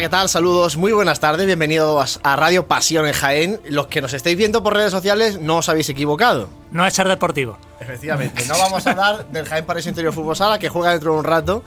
Hola, ¿qué tal? Saludos, muy buenas tardes, bienvenidos a Radio Pasión en Jaén. Los que nos estáis viendo por redes sociales no os habéis equivocado. No es ser deportivo. Efectivamente, no vamos a hablar del Jaén París Interior Fútbol Sala que juega dentro de un rato.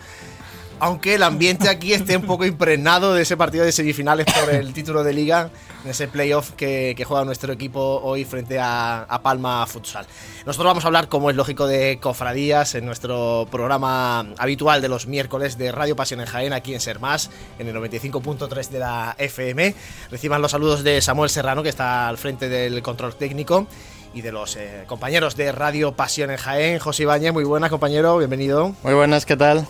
Aunque el ambiente aquí esté un poco impregnado de ese partido de semifinales por el título de liga, en ese playoff que, juega nuestro equipo hoy frente a, a, Palma Futsal. Nosotros vamos a hablar, como es lógico, de cofradías en nuestro programa habitual de los miércoles de Radio Pasión en Jaén, aquí en Ser Más, en el 95.3 de la FM. Reciban los saludos de Samuel Serrano, que está al frente del control técnico y de los eh, compañeros de Radio Pasión en Jaén. José Ibañez, muy buenas, compañero, bienvenido. Muy buenas, ¿qué tal?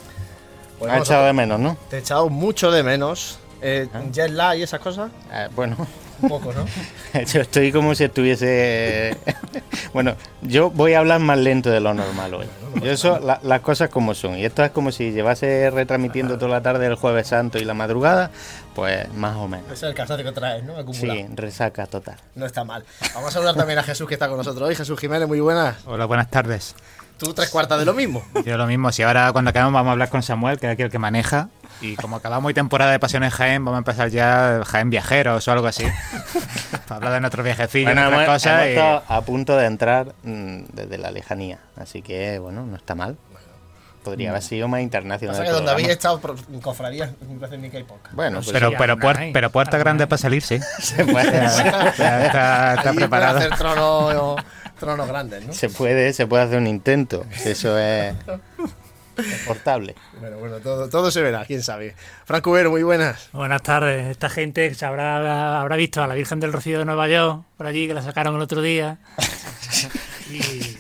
Pues ha echado de menos, ¿no? Te he echado mucho de menos. Eh, ¿Ah? ¿Jet lag y esas cosas? Eh, bueno. Un poco, ¿no? yo estoy como si estuviese... bueno, yo voy a hablar más lento de lo normal hoy. Yo eso, la, las cosas como son. Y esto es como si llevase retransmitiendo toda la tarde el jueves santo y la madrugada, pues más o menos. Ese es el cansancio que traes, ¿no? Acumulado. Sí, resaca total. No está mal. Vamos a saludar también a Jesús que está con nosotros hoy. Jesús Jiménez, muy buenas. Hola, buenas tardes. Tú tres cuartas de lo mismo. Yo lo mismo. Si ahora cuando acabemos vamos a hablar con Samuel, que es aquí el que maneja. Y como acabamos hoy temporada de Pasión en Jaén, vamos a empezar ya Jaén Viajeros o algo así. para hablar de nuestros viajecillos bueno, y otras hemos, cosas. hemos y- estado a punto de entrar mm, desde la lejanía. Así que, bueno, no está mal. Podría haber sido más internacional. Pasa el que donde habéis estado cofradías, ni que hay poca. Bueno, pues pero, sí, pero, puer- pero puerta grande para salir, sí. se puede, está, está Allí preparado. hacer tronos, tronos grandes, ¿no? se puede, se puede hacer un intento. Eso es portable. Bueno, bueno, todo, todo se verá, quién sabe. Franco Cubero, muy buenas. Buenas tardes. Esta gente se habrá, habrá visto a la Virgen del Rocío de Nueva York, por allí, que la sacaron el otro día. Y,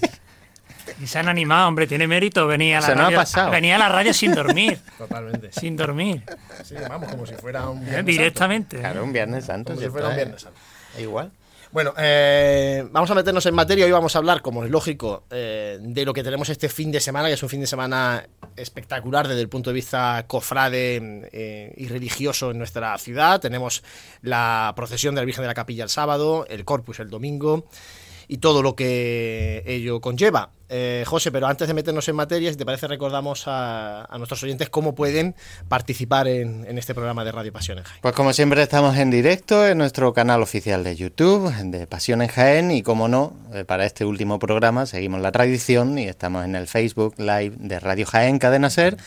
y se han animado, hombre, tiene mérito. Venía a la, Se nos ha radio, pasado. venía a la radio sin dormir. Totalmente. sin dormir. Sí, vamos, como si fuera un eh, viernes directamente. Claro, un Viernes Santo. Como si fuera un viernes santo. Igual. Bueno, eh, vamos a meternos en materia. Hoy vamos a hablar, como es lógico, eh, de lo que tenemos este fin de semana, que es un fin de semana espectacular desde el punto de vista cofrade eh, y religioso en nuestra ciudad. Tenemos la procesión de la Virgen de la Capilla el sábado, el Corpus el domingo y todo lo que ello conlleva. Eh, José, pero antes de meternos en materia, si te parece, recordamos a, a nuestros oyentes cómo pueden participar en, en este programa de Radio Pasión en Jaén. Pues como siempre estamos en directo en nuestro canal oficial de YouTube, de Pasión en Jaén, y como no, eh, para este último programa seguimos la tradición y estamos en el Facebook Live de Radio Jaén Cadena Ser,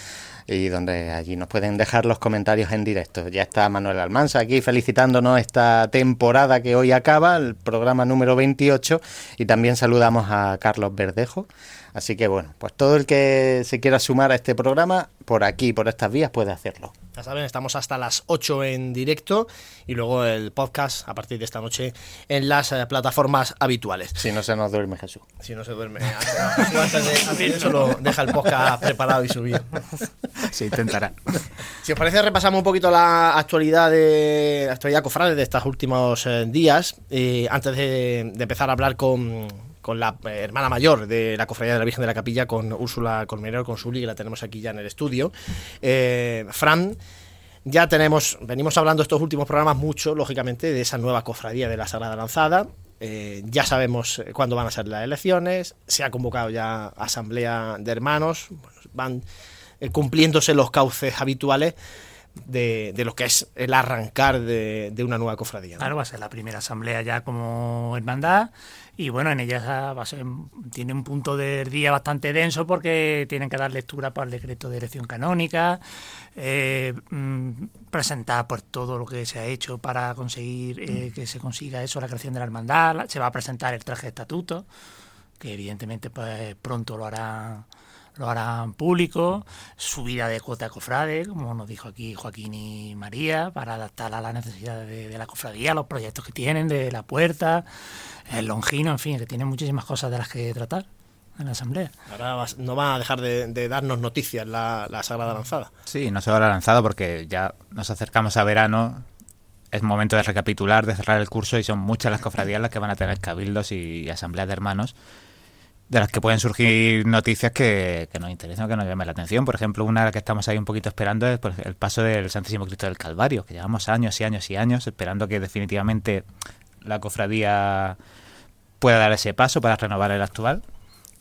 y donde allí nos pueden dejar los comentarios en directo. Ya está Manuel Almanza aquí felicitándonos esta temporada que hoy acaba, el programa número 28, y también saludamos a Carlos Verdejo. Así que bueno, pues todo el que se quiera sumar a este programa, por aquí, por estas vías, puede hacerlo. Ya saben, estamos hasta las 8 en directo y luego el podcast a partir de esta noche en las eh, plataformas habituales. Si no se nos duerme Jesús. Si no se duerme antes, antes de, antes de eso lo deja el podcast preparado y subido. Se intentará. Si os parece, repasamos un poquito la actualidad de la actualidad cofrade de estos últimos eh, días. eh, antes de, de empezar a hablar con, con la hermana mayor de la cofradía de la Virgen de la Capilla, con Úrsula Colmenero, con Suli, que la tenemos aquí ya en el estudio. Eh, Fran, ya tenemos, venimos hablando estos últimos programas mucho, lógicamente, de esa nueva cofradía de la Sagrada Lanzada. Eh, ya sabemos eh, cuándo van a ser las elecciones. Se ha convocado ya asamblea de hermanos. Bueno, van eh, cumpliéndose los cauces habituales de, de lo que es el arrancar de, de una nueva cofradía. ¿no? Claro, va a ser la primera asamblea ya como hermandad y bueno, en ella va a ser, tiene un punto del día bastante denso porque tienen que dar lectura para el decreto de elección canónica, eh, mm, presentar pues todo lo que se ha hecho para conseguir eh, que se consiga eso, la creación de la hermandad, se va a presentar el traje de estatuto, que evidentemente pues pronto lo harán lo harán público, subida de cuota de cofrade, como nos dijo aquí Joaquín y María, para adaptarla a las necesidades de, de la cofradía, los proyectos que tienen, de la puerta, el longino, en fin, que tienen muchísimas cosas de las que tratar en la asamblea. Ahora vas- no va a dejar de, de darnos noticias la, la Sagrada Lanzada. Sí, no se habrá lanzado porque ya nos acercamos a verano. Es momento de recapitular, de cerrar el curso y son muchas las cofradías las que van a tener cabildos y asambleas de hermanos de las que pueden surgir noticias que, que nos interesan que nos llamen la atención. Por ejemplo, una que estamos ahí un poquito esperando es pues, el paso del Santísimo Cristo del Calvario, que llevamos años y años y años esperando que definitivamente la cofradía pueda dar ese paso para renovar el actual.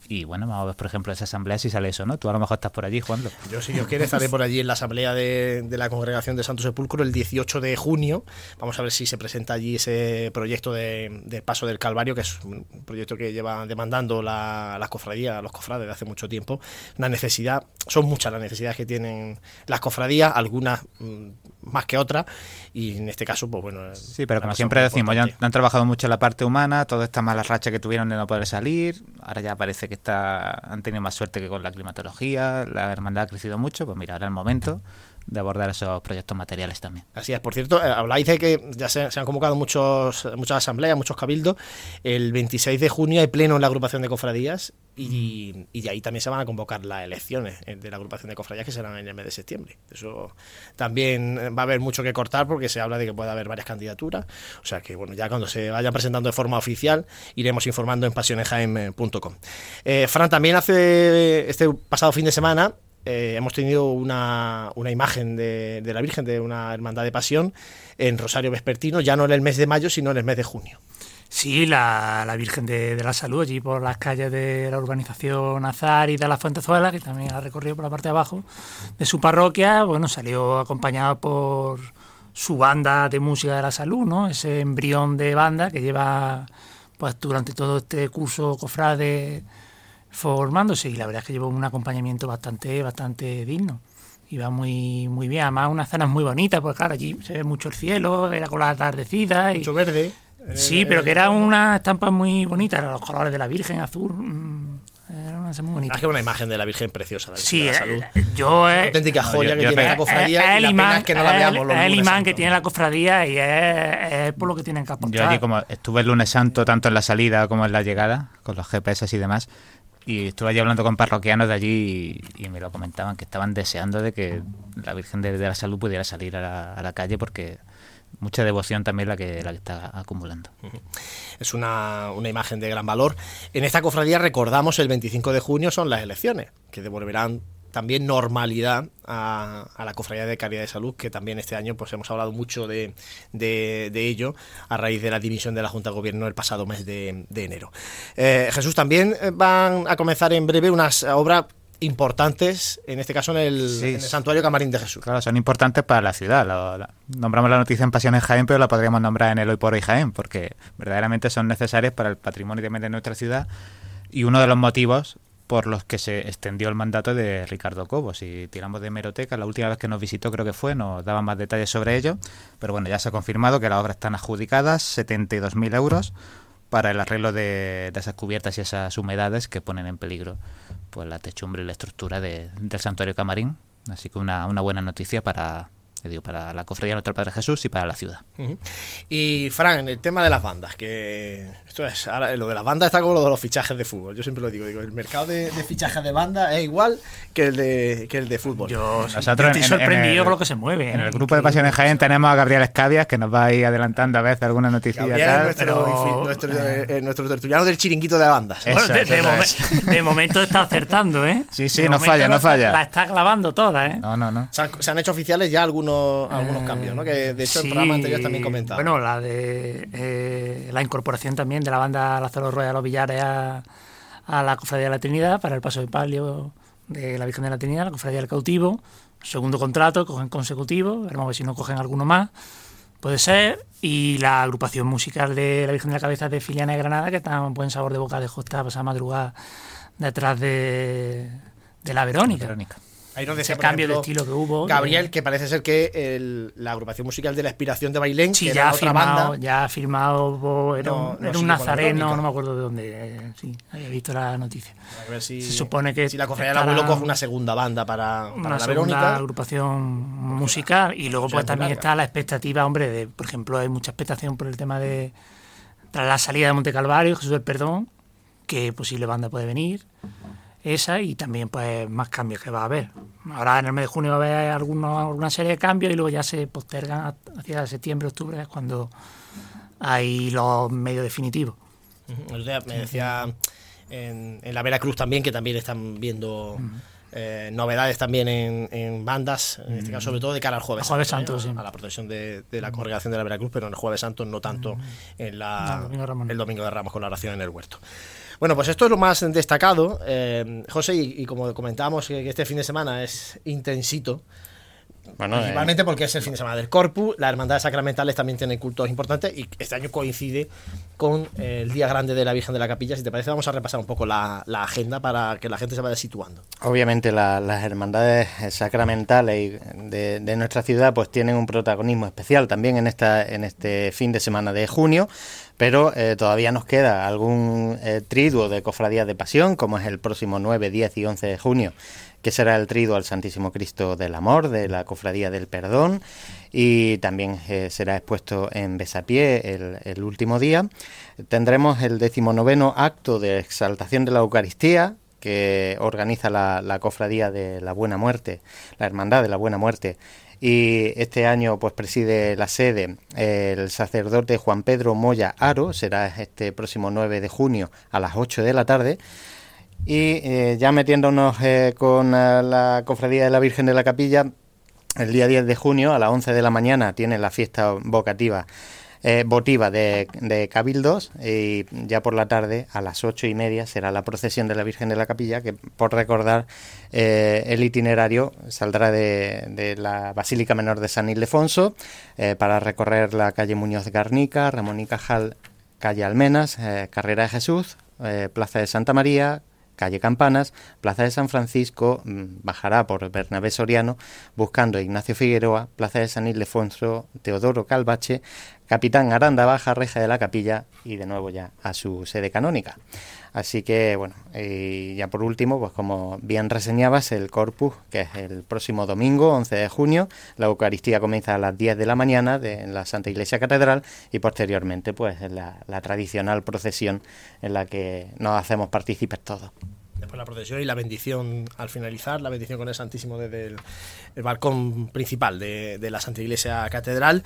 Y bueno, vamos a ver, por ejemplo, esa asamblea si sale eso, ¿no? Tú a lo mejor estás por allí, Juanlo. Yo, si Dios quiere, estaré por allí en la asamblea de, de la Congregación de Santo Sepulcro el 18 de junio. Vamos a ver si se presenta allí ese proyecto de, del Paso del Calvario, que es un proyecto que lleva demandando la, la cofradía, los cofrades de hace mucho tiempo. Una necesidad, son muchas las necesidades que tienen las cofradías, algunas mm, más que otras, y en este caso, pues bueno. Sí, pero como siempre decimos, ya han, trabajado mucho en la parte humana, toda esta mala racha que tuvieron de no poder salir, ahora ya parece que está, han tenido más suerte que con la climatología, la hermandad ha crecido mucho, pues mira, ahora el momento de abordar esos proyectos materiales también. Así es, por cierto, eh, habláis de que ya se, han convocado muchos, muchas asambleas, muchos cabildos. El 26 de junio hay pleno en la agrupación de cofradías y, y de ahí también se van a convocar las elecciones eh, de la agrupación de cofradías que serán en el mes de septiembre. Eso también eh, va a haber mucho que cortar porque se habla de que puede haber varias candidaturas. O sea que, bueno, ya cuando se vayan presentando de forma oficial iremos informando en pasionesjaim.com. Eh, Fran, también hace este pasado fin de semana eh, hemos tenido una, una imagen de, de la Virgen de una hermandad de pasión en Rosario Vespertino, ya no en el mes de mayo, sino en el mes de junio. Sí, la, Virgen de, de la Salud, allí por las calles de la urbanización Azar y de la Fuentezuela, que también ha recorrido por la parte de abajo de su parroquia, bueno, salió acompañado por su banda de música de la salud, ¿no? Ese embrión de banda que lleva pues durante todo este curso cofrade formándose y la verdad es que llevó un acompañamiento bastante, bastante digno. Iba muy, muy bien, además unas zonas muy bonitas, porque claro, allí se ve mucho el cielo, era con la atardecida y Mucho verde. Sí, Eh, pero que era eh, una estampa muy bonita, los colores de la Virgen azul. mm, Era una muy bonita. Es que una imagen de la Virgen preciosa. La Virgen Sí, de la eh, salud. yo Una eh, auténtica no, joya yo- que yo tiene la cofradía es el imán, es que no la es veamos el- los es el lunes imán que santos. tiene la cofradía y es, es por lo que tienen que aportar. Yo allí como estuve el lunes santo tanto en la salida como en la llegada, con los GPS y demás, y estuve allí hablando con parroquianos de allí y, me lo comentaban, que estaban deseando de que la Virgen de, de la Salud pudiera salir a la, a la calle porque mucha devoción también la que, la que está acumulando. Es una, una imagen de gran valor. En esta cofradía recordamos el 25 de junio son las elecciones, que devolverán también normalidad a, a la Cofradía de Caridad de Salud, que también este año pues hemos hablado mucho de, de- de ello a raíz de la dimisión de la Junta de Gobierno el pasado mes de, de enero. Eh, Jesús, también eh, van a comenzar en breve unas obras importantes, en este caso en el, Sí. en el Santuario Camarín de Jesús. Claro, son importantes para la ciudad. Lo- la- nombramos la noticia en Pasiones Jaén, pero la podríamos nombrar en el Hoy por Hoy Jaén, porque verdaderamente son necesarias para el patrimonio también de nuestra ciudad y uno de los motivos por los que se extendió el mandato de Ricardo Cobo. Si tiramos de hemeroteca, la última vez que nos visitó creo que fue, nos daba más detalles sobre ello, pero bueno, ya se ha confirmado que las obras están adjudicadas, 72.000 euros para el arreglo de, esas cubiertas y esas humedades que ponen en peligro pues la techumbre y la estructura de- del santuario Camarín. Así que una, una buena noticia para, digo, para la cofradía de Nuestro Padre Jesús y para la ciudad. Ujú. Y Fran, en el tema de las bandas, que esto es, ahora lo de las bandas está como lo de los fichajes de fútbol. Yo siempre lo digo, digo, el mercado de, de fichajes de banda es igual que el de, que el de fútbol. Yo, Nosotros yo estoy en- en sorprendido el- con lo que se mueve. En ¿eh? el grupo de Pasiones Jaén tenemos a Gabriel Escabias, que nos va a ir adelantando a veces alguna noticia Gabriel, tal. nuestro, pero- nuestro, eh, nuestro tertuliano del chiringuito de bandas. Eh, Bueno, de, Eso, de eso momen- es. de momento está acertando, ¿eh? Sí, sí, De no falla, no la- falla. La está clavando toda, ¿eh? No, no, no. Se han, se han hecho oficiales ya algunos, algunos Eh, cambios, ¿no? Que de hecho sí, en programas anteriores también comentaba. Bueno, la de eh, la incorporación también de la banda Lázaro Rueda de los Villares a, a la Cofradía de la Trinidad para el paso de palio de la Virgen de la Trinidad, la Cofradía del Cautivo. Segundo contrato, cogen consecutivo, veremos a ver si no cogen alguno más. Puede ser. Y la agrupación musical de la Virgen de la Cabeza de Filiana de Granada, que está un buen sabor de boca de esta pasada madrugada detrás de, de la Verónica. Verónica. Ahí nos Ese cambio de ejemplo, estilo que hubo. Gabriel, de- que parece ser que el- la agrupación musical de la Inspiración de Bailén, Sí, que ya era ha otra firmado, banda, ya ha firmado, bo- era, No, un, era nazareno, no me acuerdo de dónde, eh, sí, había visto la noticia. a ver si, Se supone que si la cofradía del abuelo coge una segunda banda para, para Una la Verónica. agrupación musical y luego pues también larga. está la expectativa, hombre, de, por ejemplo, hay mucha expectación por el tema de tras la salida de Monte Calvario, Jesús del Perdón, que posible banda puede venir, esa y también pues más cambios que va a haber. Ahora en el mes de junio va a haber algunos, alguna serie de cambios y luego ya se postergan hacia septiembre, octubre, es cuando hay los medios definitivos. Me decía en, en la Veracruz también, que también están viendo eh, novedades también en, en bandas, en este caso sobre todo de cara al Jueves, Jueves Santo, Santo, ¿eh? sí. a la protección de, de la congregación de la Veracruz, pero en el Jueves Santo no tanto en la, No, el Domingo el Domingo de Ramos con la oración en el huerto. Bueno, pues esto es lo más destacado, eh, José, y, como comentábamos que, este fin de semana es intensito. Bueno, Principalmente eh, porque es el fin de semana del Corpus, las hermandades sacramentales también tienen cultos importantes y este año coincide con eh, el Día Grande de la Virgen de la Capilla. Si te parece, vamos a repasar un poco la, agenda para que la gente se vaya situando. Obviamente las hermandades sacramentales de, de, nuestra ciudad pues tienen un protagonismo especial también en, esta, en este fin de semana de junio pero eh, todavía nos queda algún eh, triduo de cofradías de pasión, como es el próximo 9, 10 y 11 de junio, que será el triduo al Santísimo Cristo del Amor, de la Cofradía del Perdón, y también eh, será expuesto en Besapié el, último día. Tendremos el decimonoveno acto de exaltación de la Eucaristía, que organiza la, la Cofradía de la Buena Muerte, la Hermandad de la Buena Muerte, y este año pues preside la sede el sacerdote Juan Pedro Moya Aro, será este próximo 9 de junio a las 8 de la tarde. Y eh, ya metiéndonos eh, con eh, la Cofradía de la Virgen de la Capilla, el día 10 de junio a las 11 de la mañana tiene la fiesta vocativa votiva de, de, Cabildos y ya por la tarde a las ocho y media será la procesión de la Virgen de la Capilla que por recordar el itinerario saldrá de, la Basílica Menor de San Ildefonso para recorrer la calle Muñoz de Garnica, Ramón y Cajal, calle Almenas, Carrera de Jesús, Plaza de Santa María, calle Campanas, Plaza de San Francisco, mm, bajará por Bernabé Soriano, buscando Ignacio Figueroa, Plaza de San Ildefonso, Teodoro Calvache, Capitán Aranda Baja, Reja de la Capilla y de nuevo ya a su sede canónica. Así que, bueno, y ya por último, pues como bien reseñabas, el Corpus, que es el próximo domingo, 11 de junio, la Eucaristía comienza a las 10 de la mañana de, en la Santa Iglesia Catedral y posteriormente, pues la, la tradicional procesión en la que nos hacemos partícipes todos. Después la procesión y la bendición al finalizar, la bendición con el Santísimo desde el, balcón principal de, de, la Santa Iglesia Catedral,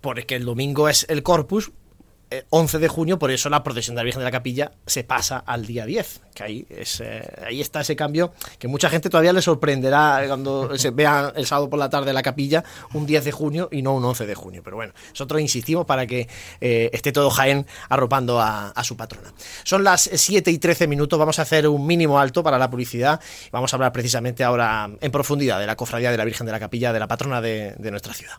porque el domingo es el Corpus, 11 eh, de junio, por eso la procesión de la Virgen de la Capilla se pasa al día 10, que ahí, es, eh, ahí está ese cambio que mucha gente todavía le sorprenderá cuando se vea el sábado por la tarde la capilla un 10 de junio y no un 11 de junio. Pero bueno, nosotros insistimos para que eh, esté todo Jaén arropando a, su patrona. Son las 7 y 13 minutos, vamos a hacer un mínimo alto para la publicidad y vamos a hablar precisamente ahora en profundidad de la cofradía de la Virgen de la Capilla, de la patrona de nuestra ciudad.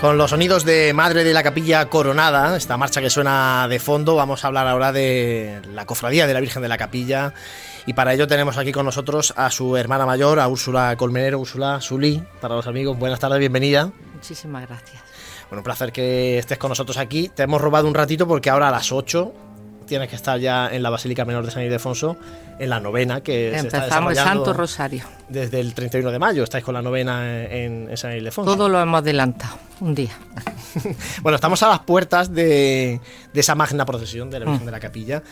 Con los sonidos de Madre de la Capilla Coronada, esta marcha que suena de fondo, vamos a hablar ahora de la cofradía de la Virgen de la Capilla. Y para ello tenemos aquí con nosotros a su hermana mayor, a Úrsula Colmenero, Úrsula Zulí, para los amigos. Buenas tardes, bienvenida. Muchísimas gracias. Bueno, un placer que estés con nosotros aquí. Te hemos robado un ratito porque ahora a las 8 tienes que estar ya en la Basílica Menor de San Ildefonso, en la novena que Empezamos se está el Santo Rosario. Desde el 31 de mayo estáis con la novena en, San Ildefonso. Todo lo hemos adelantado, un día. bueno, estamos a las puertas de, esa magna procesión de la Virgen mm. de la Capilla.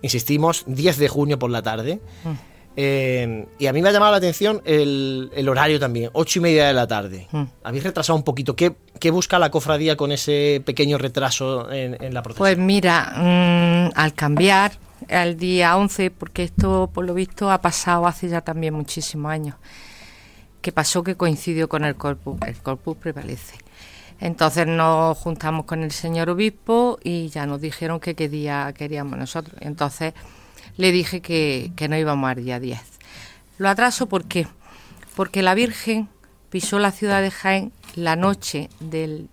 Insistimos, 10 de junio por la tarde. Mm. Eh, y a mí me ha llamado la atención el, horario también, ocho y media de la tarde. Mm. Habéis retrasado un poquito. ¿Qué, busca la cofradía con ese pequeño retraso en, la procesión? Pues mira, mm, al cambiar al día 11, porque esto por lo visto ha pasado hace ya también muchísimos años, que pasó que coincidió con el corpus, el corpus prevalece. Entonces nos juntamos con el señor obispo y ya nos dijeron que qué día queríamos nosotros. Entonces le dije que, no íbamos al día 10. Lo atraso ¿por qué? Porque la Virgen pisó la ciudad de Jaén la noche del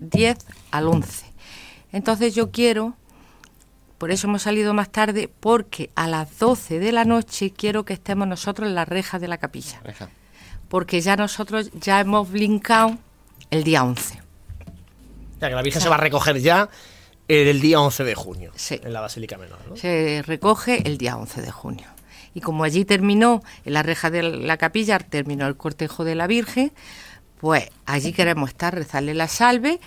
10 al 11. Entonces yo quiero, por eso hemos salido más tarde, porque a las 12 de la noche quiero que estemos nosotros en la reja de la capilla. Reja. Porque ya nosotros ya hemos blincado el día 11. O sea, que la Virgen se va a recoger ya el día 11 de junio Sí. en la Basílica Menor. ¿no? Se recoge el día 11 de junio. Y como allí terminó, en la reja de la capilla, terminó el cortejo de la Virgen, pues allí queremos estar, rezarle la salve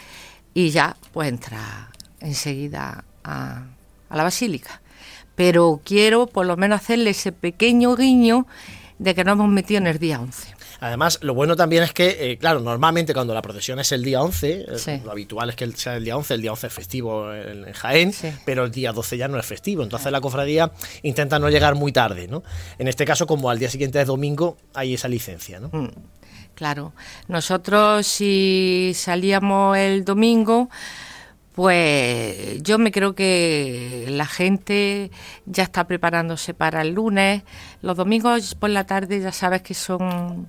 y ya pues entra enseguida a, a la basílica. Pero quiero por lo menos hacerle ese pequeño guiño de que nos hemos metido en el día 11. Además, lo bueno también es que, eh, claro, normalmente cuando la procesión es el día 11, eh, Sí. lo habitual es que sea el día 11, el día 11 es festivo en, en Jaén, Sí. pero el día 12 ya no es festivo. Entonces la cofradía intenta no llegar muy tarde, ¿no? En este caso, como al día siguiente es domingo, hay esa licencia, ¿no? Mm, Claro, nosotros si salíamos el domingo, pues yo me creo que la gente ya está preparándose para el lunes. Los domingos por la tarde ya sabes que son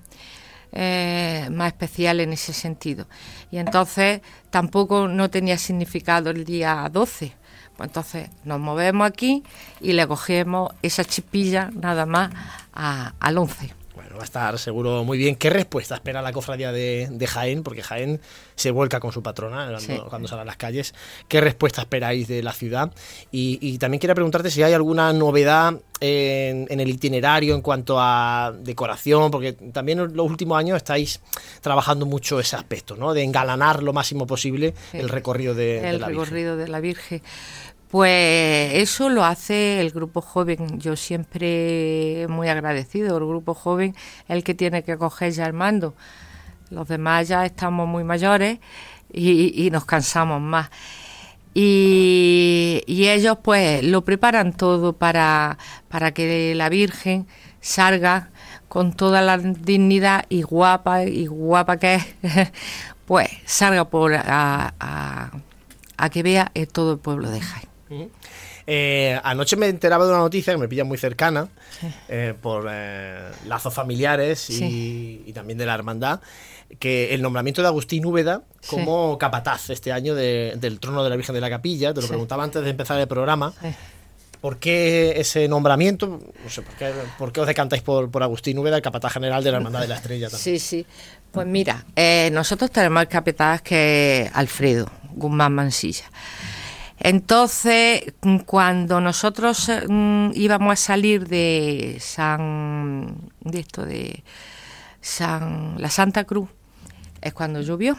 eh, más especiales en ese sentido. Y entonces tampoco no tenía significado el día 12. Pues entonces nos movemos aquí y le cogemos esa chipilla nada más a- al 11. Bueno, va a estar seguro muy bien. ¿Qué respuesta espera la cofradía de, de Jaén? Porque Jaén se vuelca con su patrona cuando, Sí. cuando sale a las calles. ¿Qué respuesta esperáis de la ciudad? Y, y también quería preguntarte si hay alguna novedad en, en el itinerario en cuanto a decoración, porque también en los últimos años estáis trabajando mucho ese aspecto, ¿no? De engalanar lo máximo posible el recorrido de, de el la Virgen. recorrido de la Virgen. Pues eso lo hace el grupo joven. Yo siempre muy agradecido. El grupo joven es el que tiene que coger ya el mando. Los demás ya estamos muy mayores y, nos cansamos más. Y, ellos pues lo preparan todo para, para que la Virgen salga con toda la dignidad y guapa y guapa que es, pues salga por a, que vea todo el pueblo de Jaén. Eh, anoche me enteraba de una noticia que me pilla muy cercana eh, por eh, lazos familiares y, Sí. y también de la hermandad, que el nombramiento de Agustín Úbeda como capataz este año de- del trono de la Virgen de la Capilla, te lo preguntaba antes de empezar el programa. ¿por qué ese nombramiento? No sé, ¿por qué, por qué os decantáis por, por Agustín Úbeda, el capataz general de la Hermandad de la Estrella también? Sí, sí. Pues mira, eh, nosotros tenemos el capitán que Alfredo Guzmán Mansilla. Entonces, cuando nosotros eh, mm, íbamos a salir de San, de esto de San, la Santa Cruz, es cuando llovió.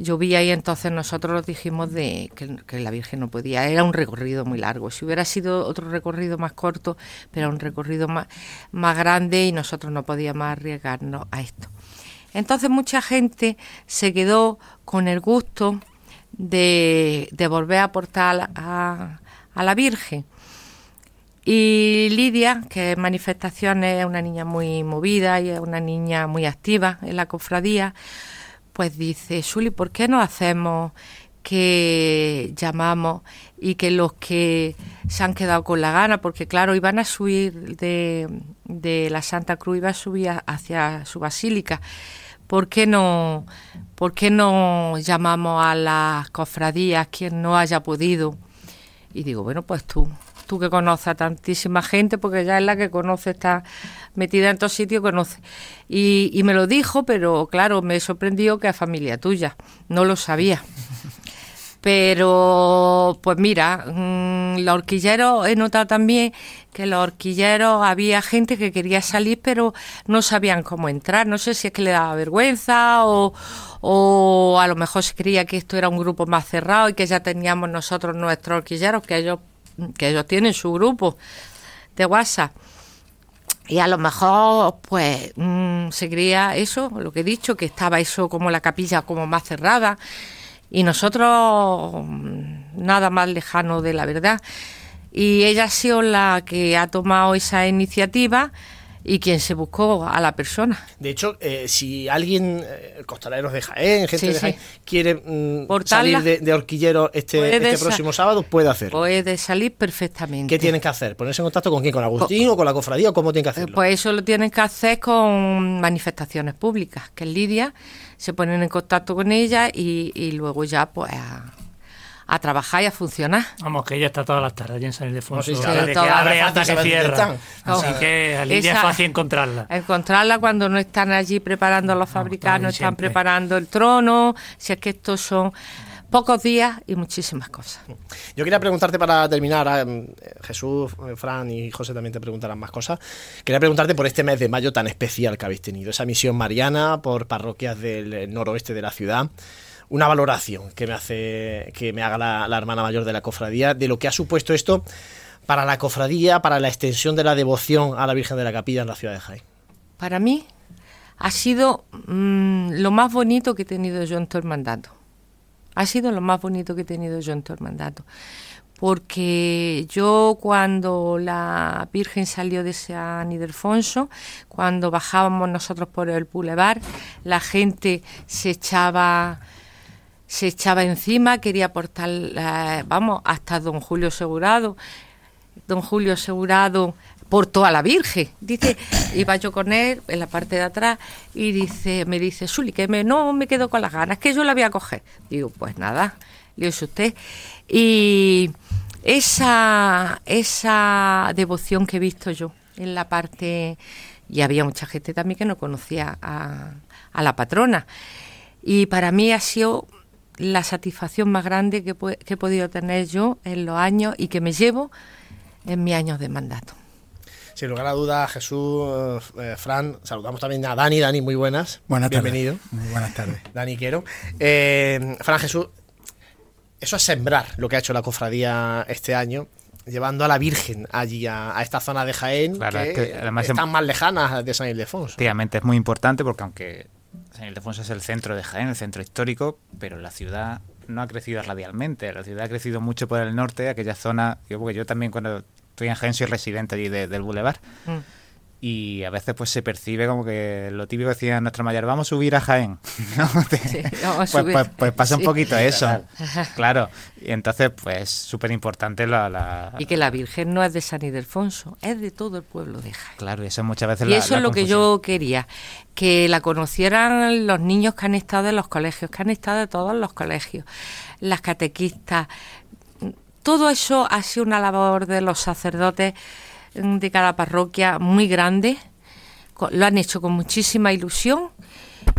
Llovía y entonces nosotros dijimos de que, que la Virgen no podía, era un recorrido muy largo. Si hubiera sido otro recorrido más corto, pero un recorrido más, más grande y nosotros no podíamos arriesgarnos a esto. Entonces mucha gente se quedó con el gusto de, volver a aportar a, la Virgen. Y Lidia, que en manifestaciones es una niña muy movida y es una niña muy activa en la cofradía, pues dice, Suli, ¿por qué no hacemos que llamamos y que los que se han quedado con la gana, porque claro, iban a subir de, de la Santa Cruz, iban a subir hacia su basílica, ¿por qué no, por qué no llamamos a las cofradías quien no haya podido? Y digo, bueno, pues tú, tú que conoces a tantísima gente, porque ya es la que conoce, está metida en todos sitios, conoce. Y, y me lo dijo, pero claro, me sorprendió que es familia tuya, no lo sabía. Pero, pues mira, mm, los horquilleros, he notado también que los horquilleros había gente que quería salir, pero no sabían cómo entrar. No sé si es que le daba vergüenza o, o a lo mejor se creía que esto era un grupo más cerrado y que ya teníamos nosotros nuestros horquilleros, que ellos, que ellos tienen su grupo de WhatsApp. Y a lo mejor, pues, mm, se creía eso, lo que he dicho, que estaba eso como la capilla como más cerrada. Y nosotros, nada más lejano de la verdad. Y ella ha sido la que ha tomado esa iniciativa y quien se buscó a la persona. De hecho, eh, si alguien, eh, costaleros de Jaén, gente Sí, de sí. Jaén, quiere mm, salir de, de horquillero este, este próximo sábado, puede hacerlo. Puede salir perfectamente. ¿Qué tienen que hacer? ¿Ponerse en contacto con quién? ¿Con Agustín o con la cofradía o cómo tienen que hacerlo? Pues eso lo tienen que hacer con manifestaciones públicas, que es Lidia, se ponen en contacto con ella y, y luego ya pues a, a trabajar y a funcionar. Vamos, que ella está todas las tardes allí en San Ildefonso. No, sí, sí, desde que abre hasta que cierra. Así que a Lidia Esa- es fácil encontrarla. Encontrarla cuando no están allí preparando los están fabricanos, están siempre. preparando el trono, si es que estos son pocos días y muchísimas cosas. Yo quería preguntarte para terminar, ah, mm, Jesús, eh, Fran y José también te preguntarán más cosas. Quería preguntarte por este mes de mayo tan especial que habéis tenido, esa misión mariana por parroquias del eh, noroeste de la ciudad. Una valoración que me hace que me haga la, hermana mayor de la cofradía de lo que ha supuesto esto para la cofradía, para la extensión de la devoción a la Virgen de la Capilla en la ciudad de Jaén. Para mí ha sido mm, lo más bonito que he tenido yo en todo el mandato. Ha sido lo más bonito que he tenido yo en todo el mandato. Porque yo cuando la Virgen salió de San Ildefonso, cuando bajábamos nosotros por el bulevar, la gente se echaba se echaba encima, quería portar, eh, vamos, hasta don Julio Segurado. Don Julio Segurado portó a la Virgen. Dice, iba yo con él en la parte de atrás y dice, me dice, Suli, que me, no me quedo con las ganas, que yo la voy a coger. Digo, pues nada, le dice usted. Y esa, esa devoción que he visto yo en la parte, y había mucha gente también que no conocía a, a la patrona. Y para mí ha sido la satisfacción más grande que, he podido tener yo en los años y que me llevo en mis años de mandato. Sin lugar a dudas, Jesús, eh, Fran, saludamos también a Dani. Dani, muy buenas. Buenas tardes. Bienvenido. Muy buenas tardes. Dani Quiero. Eh, Fran Jesús, eso es sembrar lo que ha hecho la cofradía este año, llevando a la Virgen allí a, a esta zona de Jaén, Claro, que, es que además están em- más lejanas de San Ildefonso. Efectivamente, es muy importante porque aunque San Ildefonso es el centro de Jaén, el centro histórico, pero la ciudad no ha crecido radialmente. La ciudad ha crecido mucho por el norte, aquella zona. Yo, porque yo también cuando estoy en Jaén soy residente allí de- del Boulevard. Mm. Y a veces pues se percibe como que lo típico decía nuestra mayor, vamos a subir a Jaén. ¿no? Sí, vamos a pues, subir. pues- pues pasa un poquito eso. Claro. Y entonces, pues súper importante la, la- Y que la Virgen no es de San Ildefonso, es de todo el pueblo de Jaén. Claro, y eso muchas veces Y la- eso la es lo que yo quería, que la conocieran los niños que han estado en los colegios, que han estado en todos los colegios, las catequistas. Todo eso ha sido una labor de los sacerdotes de cada parroquia muy grande. Lo han hecho con muchísima ilusión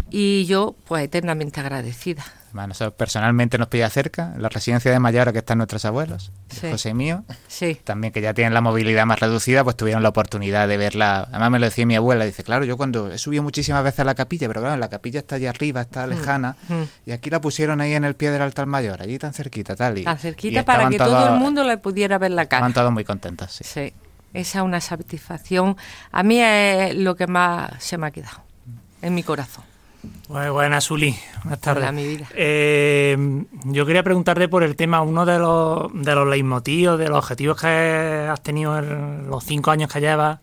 y yo, pues, eternamente agradecida. Además, nosotros personalmente nos pilla cerca, la residencia de Mayora que están nuestros abuelos, Sí. José mío, Sí. también que ya tienen la movilidad más reducida, pues tuvieron la oportunidad de verla. Además me lo decía mi abuela, dice, claro, yo cuando he subido muchísimas veces a la capilla, pero claro, la capilla está allá arriba, está lejana, mm. y aquí la pusieron ahí en el pie del altar mayor, allí tan cerquita, tal. Y, Tan y cerquita para que todo el mundo le pudiera ver la cara. Estaban todos muy contentos, sí. Sí, esa es una satisfacción. A mí es lo que más se me ha quedado en mi corazón. Buenas, Zuli. Buenas tardes. Hola, mi vida. Eh, yo quería preguntarte por el tema, uno de los, de los leitmotivos, de los objetivos que has tenido en los cinco años que llevas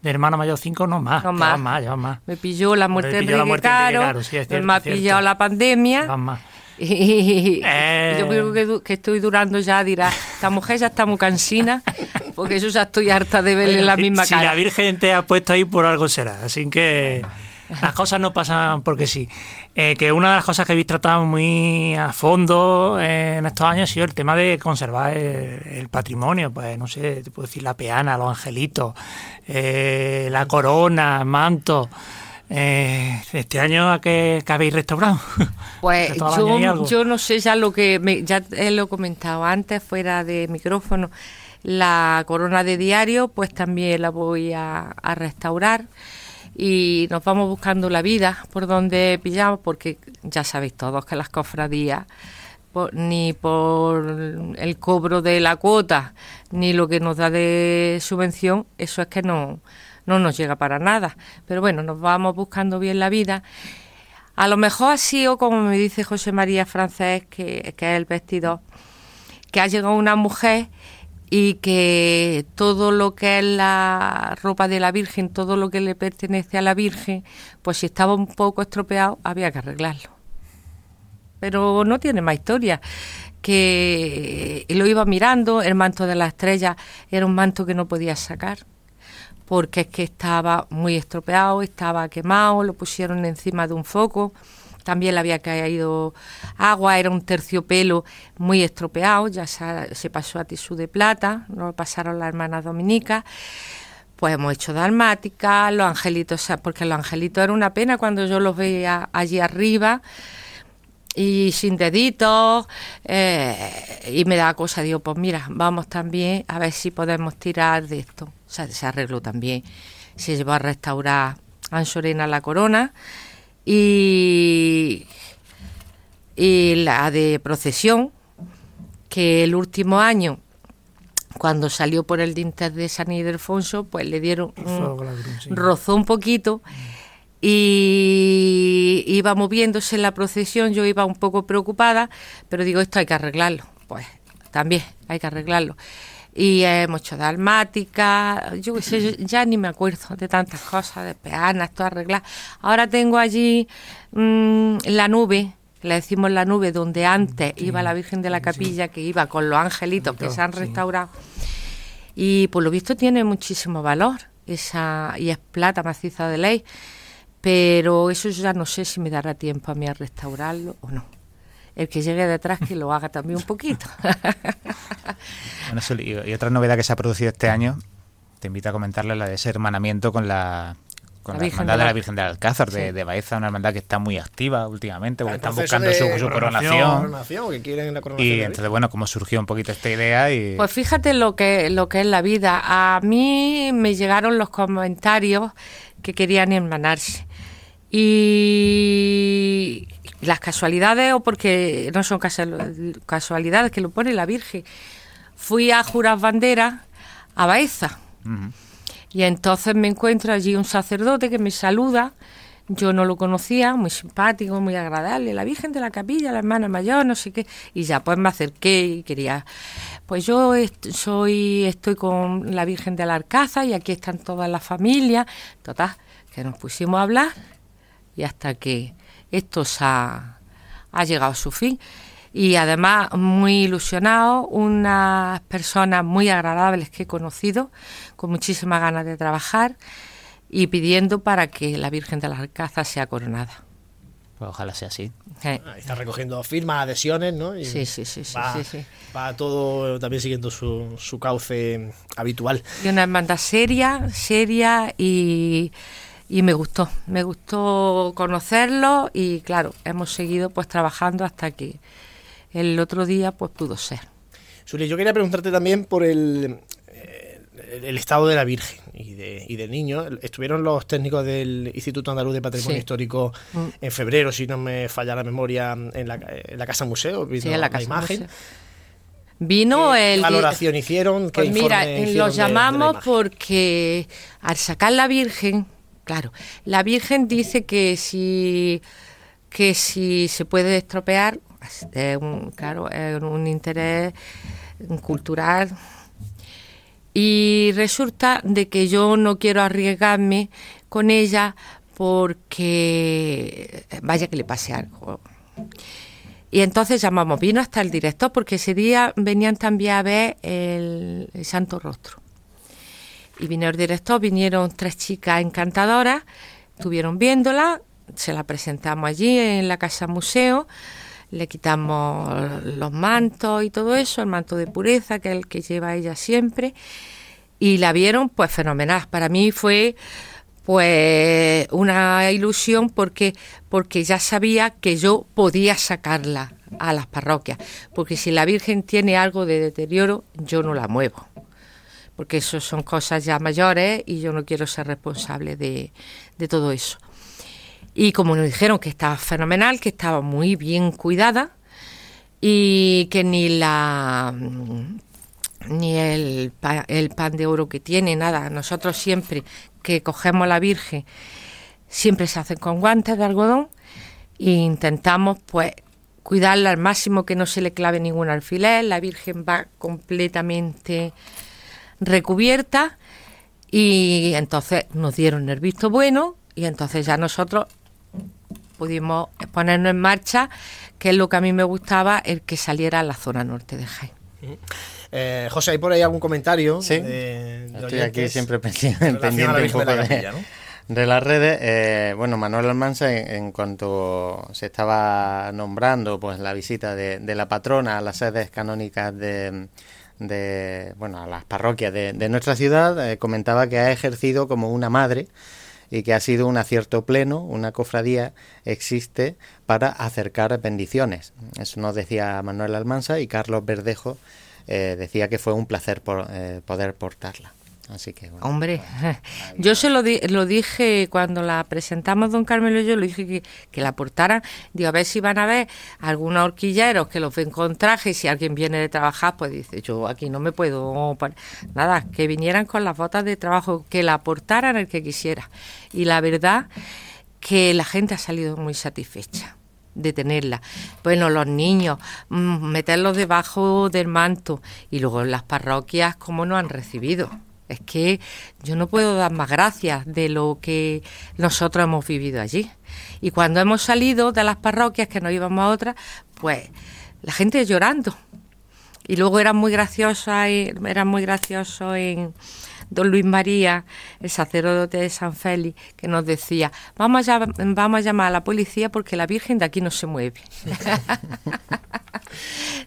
de hermano mayor, cinco, no más. No más. más, más. Me pilló la muerte Me de pilló la de Caro, sí, es cierto, me ha pillado la pandemia. Van más. Y Eh. yo creo que, que estoy durando ya, dirá, esta mujer ya está muy cansina, porque yo ya estoy harta de verle la Si- misma si cara. la Virgen te ha puesto ahí, por algo será. Así que las cosas no pasan porque sí. Eh, que una de las cosas que habéis tratado muy a fondo eh, en estos años ha sido el tema de conservar el, el patrimonio. Pues no sé, te puedo decir la peana, los angelitos, eh, la corona, el manto. Eh, este año a qué, qué habéis restaurado. Pues yo, yo no sé ya lo que, me- ya lo he comentado antes fuera de micrófono, la corona de diario pues también la voy a, restaurar. Y nos vamos buscando la vida por donde pillamos porque ya sabéis todos que las cofradías por- ni por el cobro de la cuota ni lo que nos da de subvención eso es que no no nos llega para nada. Pero bueno nos vamos buscando bien la vida. A lo mejor ha sido, como me dice José María Francés, que, que es el vestidor, que ha llegado una mujer y que todo lo que es la ropa de la Virgen, todo lo que le pertenece a la Virgen, pues si estaba un poco estropeado, había que arreglarlo. Pero no tiene más historia que lo iba mirando, el manto de la estrella era un manto que no podía sacar, porque es que estaba muy estropeado, estaba quemado, lo pusieron encima de un foco, también le había caído agua, era un terciopelo muy estropeado, ya se, pasó a tisú de plata, lo pasaron las hermanas dominicas. Pues hemos hecho dalmática, los angelitos, porque los angelitos era una pena cuando yo los veía allí arriba y sin deditos eh, y me da cosa, digo, pues mira, vamos también a ver si podemos tirar de esto. O sea, se arregló también, se llevó a restaurar Ansorena la corona y, y la de procesión, que el último año, cuando salió por el dinter de San Ildefonso, pues le dieron un, rozó un poquito y iba moviéndose en la procesión, yo iba un poco preocupada, pero digo, esto hay que arreglarlo, pues también hay que arreglarlo y hemos hecho dalmática, yo ya ni me acuerdo de tantas cosas, de peanas, todo arreglado. Ahora tengo allí mm, la nube, le decimos la nube, donde antes iba la Virgen de la Capilla, que iba con los angelitos que se han restaurado. Y por lo visto tiene muchísimo valor, esa y es plata maciza de ley, pero eso ya no sé si me dará tiempo a mí a restaurarlo o no el que llegue detrás que lo haga también un poquito. y otra novedad que se ha producido este año, te invito a comentarle la de ese hermanamiento con la con la, hermandad de la... Virgen del Alcázar de, Baeza, una hermandad que está muy activa últimamente, porque están buscando su, coronación. y entonces, bueno, ¿cómo surgió un poquito esta idea? Y... Pues fíjate lo que, lo que es la vida. A mí me llegaron los comentarios que querían hermanarse. Y las casualidades o porque no son casualidades que lo pone la Virgen. Fui a jurar bandera a Baeza. Y entonces me encuentro allí un sacerdote que me saluda. Yo no lo conocía, muy simpático, muy agradable, la Virgen de la Capilla, la hermana mayor, no sé qué, y ya pues me acerqué y quería, pues yo soy, estoy con la Virgen de la Arcaza y aquí están todas las familias, total, que nos pusimos a hablar y hasta que esto ha, ha llegado a su fin. Y además muy ilusionado, unas personas muy agradables que he conocido, con muchísimas ganas de trabajar y pidiendo para que la Virgen de las Alcázar sea coronada. Pues ojalá sea así. Está recogiendo firmas, adhesiones, ¿no? sí, sí, sí, va, sí, Va todo también siguiendo su, su cauce habitual. Y una hermandad seria, seria y y me gustó, me gustó conocerlo y claro, hemos seguido pues trabajando hasta que el otro día pues pudo ser. Suli, yo quería preguntarte también por el, eh, el estado de la Virgen y, de, y del niño. Estuvieron los técnicos del Instituto Andaluz de Patrimonio Histórico mm. en febrero, si no me falla la memoria, en la, en la Casa Museo, sí, en la, casa imagen. Vino el. valoración hicieron? pues mira, los llamamos porque al sacar la Virgen Claro, la Virgen dice que si, que si se puede estropear, es un, claro, es un interés cultural. Y resulta de que yo no quiero arriesgarme con ella porque vaya que le pase algo. Y entonces llamamos, vino hasta el director porque ese día venían también a ver el Santo Rostro y vino el director, vinieron tres chicas encantadoras, estuvieron viéndola, se la presentamos allí en la casa museo, le quitamos los mantos y todo eso, el manto de pureza, que es el que lleva ella siempre, y la vieron pues fenomenal. Para mí fue pues una ilusión porque porque ya sabía que yo podía sacarla a las parroquias, porque si la Virgen tiene algo de deterioro, yo no la muevo porque eso son cosas ya mayores y yo no quiero ser responsable de, todo eso. Y como nos dijeron que estaba fenomenal, que estaba muy bien cuidada y que ni la ni el, el pan de oro que tiene, nada. Nosotros siempre que cogemos la Virgen, siempre se hacen con guantes de algodón e intentamos pues cuidarla al máximo que no se le clave ningún alfiler, la Virgen va completamente recubierta y entonces nos dieron el visto bueno y entonces ya nosotros pudimos ponernos en marcha, que es lo que a mí me gustaba, el que saliera a la zona norte de Jaén. Eh, José, ¿hay por ahí algún comentario? Sí, de- de estoy aquí siempre pendiente, un poco de la de, Capilla, ¿no? de las redes. Eh, bueno, Manuel Almanza, en, en cuanto se estaba nombrando pues la visita de, de la patrona a las sedes canónicas de, de, bueno, a las parroquias de, de nuestra ciudad, eh, comentaba que ha ejercido como una madre y que ha sido un acierto pleno, una cofradía existe para acercar bendiciones. Eso nos decía Manuel Almanza y Carlos Verdejo eh, decía que fue un placer por, eh, poder portarla. Así que bueno. Hombre, yo se lo, di- lo dije cuando la presentamos, don Carmelo y yo, le dije que, que la portaran. Digo, a ver si van a ver algunos horquilleros que los ven con traje y si alguien viene de trabajar, pues dice, yo aquí no me puedo... pon-". Nada, que vinieran con las botas de trabajo, que la portaran el que quisiera. Y la verdad que la gente ha salido muy satisfecha de tenerla. Bueno, los niños, mm, meterlos debajo del manto y luego las parroquias, cómo nos han recibido. Es que yo no puedo dar más gracias de lo que nosotros hemos vivido allí. Y cuando hemos salido de las parroquias, que nos íbamos a otras, pues la gente llorando. Y luego era muy graciosa, y- era muy gracioso en don Luis María, el sacerdote de San Félix, que nos decía, vamos a, vamos a llamar a la policía porque la Virgen de aquí no se mueve.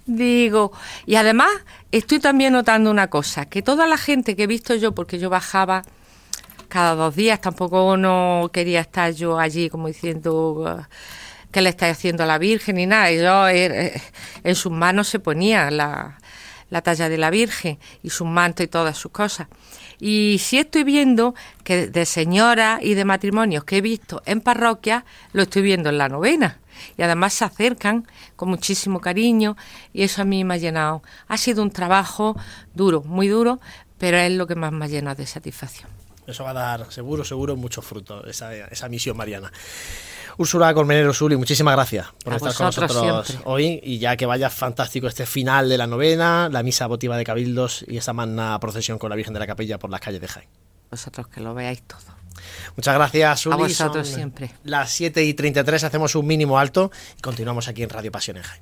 Digo, y además estoy también notando una cosa, que toda la gente que he visto yo, porque yo bajaba cada dos días, tampoco no quería estar yo allí como diciendo "Ah, qué le está haciendo a la Virgen ni nada, y yo eh, en sus manos se ponía la, la talla de la Virgen y su manto y todas sus cosas. Y sí estoy viendo que de señoras y de matrimonios que he visto en parroquias, lo estoy viendo en la novena. Y además se acercan con muchísimo cariño y eso a mí me ha llenado. Ha sido un trabajo duro, muy duro, pero es lo que más me ha llenado de satisfacción. Eso va a dar seguro, seguro muchos frutos, esa, esa misión mariana. Úrsula Colmenero Suli, muchísimas gracias por A estar con nosotros siempre. hoy y ya que vaya fantástico este final de la novena, la misa votiva de Cabildos y esa magna procesión con la Virgen de la Capilla por las calles de Jaén. Vosotros que lo veáis todo. Muchas gracias, Suli. A vosotros Son siempre. Las 7 y 33 hacemos un mínimo alto y continuamos aquí en Radio Pasión en Jaén.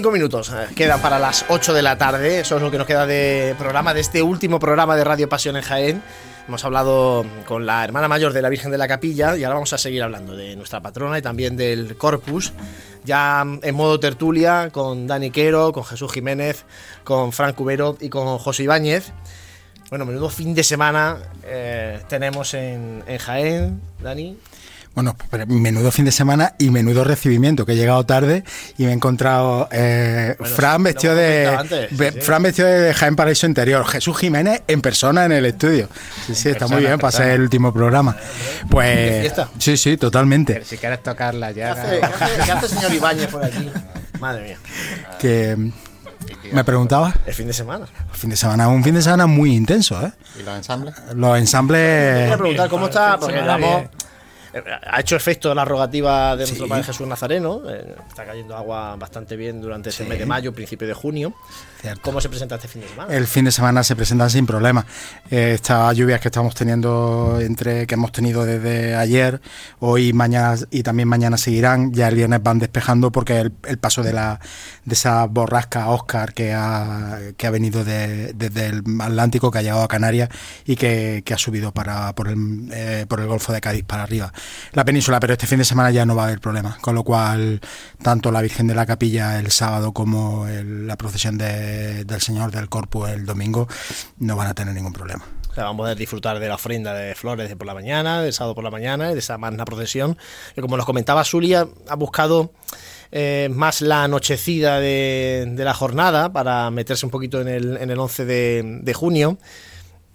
25 minutos eh, quedan para las 8 de la tarde. Eso es lo que nos queda de programa, de este último programa de Radio Pasión en Jaén. Hemos hablado con la hermana mayor de la Virgen de la Capilla y ahora vamos a seguir hablando de nuestra patrona y también del Corpus. Ya en modo tertulia con Dani Quero, con Jesús Jiménez, con Fran Cubero y con José Ibáñez. Bueno, menudo fin de semana eh, tenemos en, en Jaén, Dani. Bueno, pero menudo fin de semana y menudo recibimiento, que he llegado tarde y me he encontrado eh, Bueno, Fran vestido de antes, ve- sí, sí. Fran vestido de Jaén Paraíso Interior, Jesús Jiménez en persona en el estudio. Sí, sí, está muy bien en para ser el último programa. Pues sí, sí, totalmente. Pero si quieres tocar la ¿Qué hace, qué hace- qué hace el señor Ibáñez por aquí? Madre mía. Que me preguntaba, El fin de semana. fin de semana, un fin de semana muy intenso, ¿eh? ¿Y los ensambles? Los ensambles preguntar cómo está, porque eh, Ha hecho efecto la rogativa de nuestro Sí. Padre Jesús Nazareno. eh, Está cayendo agua bastante bien durante ese mes de mayo, principio de junio. Cierto. ¿Cómo se presenta este fin de semana? El fin de semana se presentan sin problema. Eh, estas lluvias que estamos teniendo entre que hemos tenido desde ayer, hoy, mañana y también mañana seguirán. Ya el viernes van despejando porque el, el paso de la de esa borrasca Oscar que ha, que ha venido de- desde el Atlántico, que ha llegado a Canarias y que, que ha subido para por el, eh, por el Golfo de Cádiz para arriba. La península, pero este fin de semana ya no va a haber problema. Con lo cual, tanto la Virgen de la Capilla el sábado como el- la procesión de- del Señor del Corpus el domingo no van a tener ningún problema. Vamos a poder disfrutar de la ofrenda de flores de por la mañana, del sábado por la mañana de esa magna procesión. Que como nos comentaba Zulia, ha buscado eh, más la anochecida de, la jornada para meterse un poquito en el, en el 11 de, junio.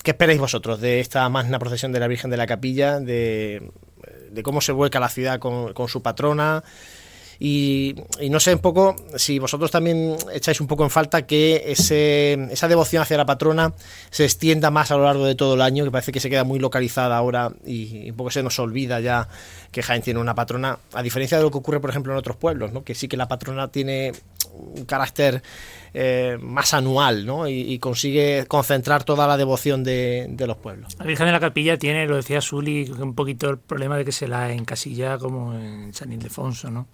¿Qué esperáis vosotros de esta magna procesión de la Virgen de la Capilla? De, cómo se vuelca la ciudad con su patrona. Y, no sé un poco si vosotros también echáis un poco en falta que ese, esa devoción hacia la patrona se extienda más a lo largo de todo el año, que parece que se queda muy localizada ahora y, un poco se nos olvida ya que Jaén tiene una patrona, a diferencia de lo que ocurre, por ejemplo, en otros pueblos, ¿no? que sí que la patrona tiene un carácter eh, más anual ¿no? y, consigue concentrar toda la devoción de, los pueblos. La Virgen de la Capilla tiene, lo decía Zuli, un poquito el problema de que se la encasilla como en San Ildefonso, ¿no?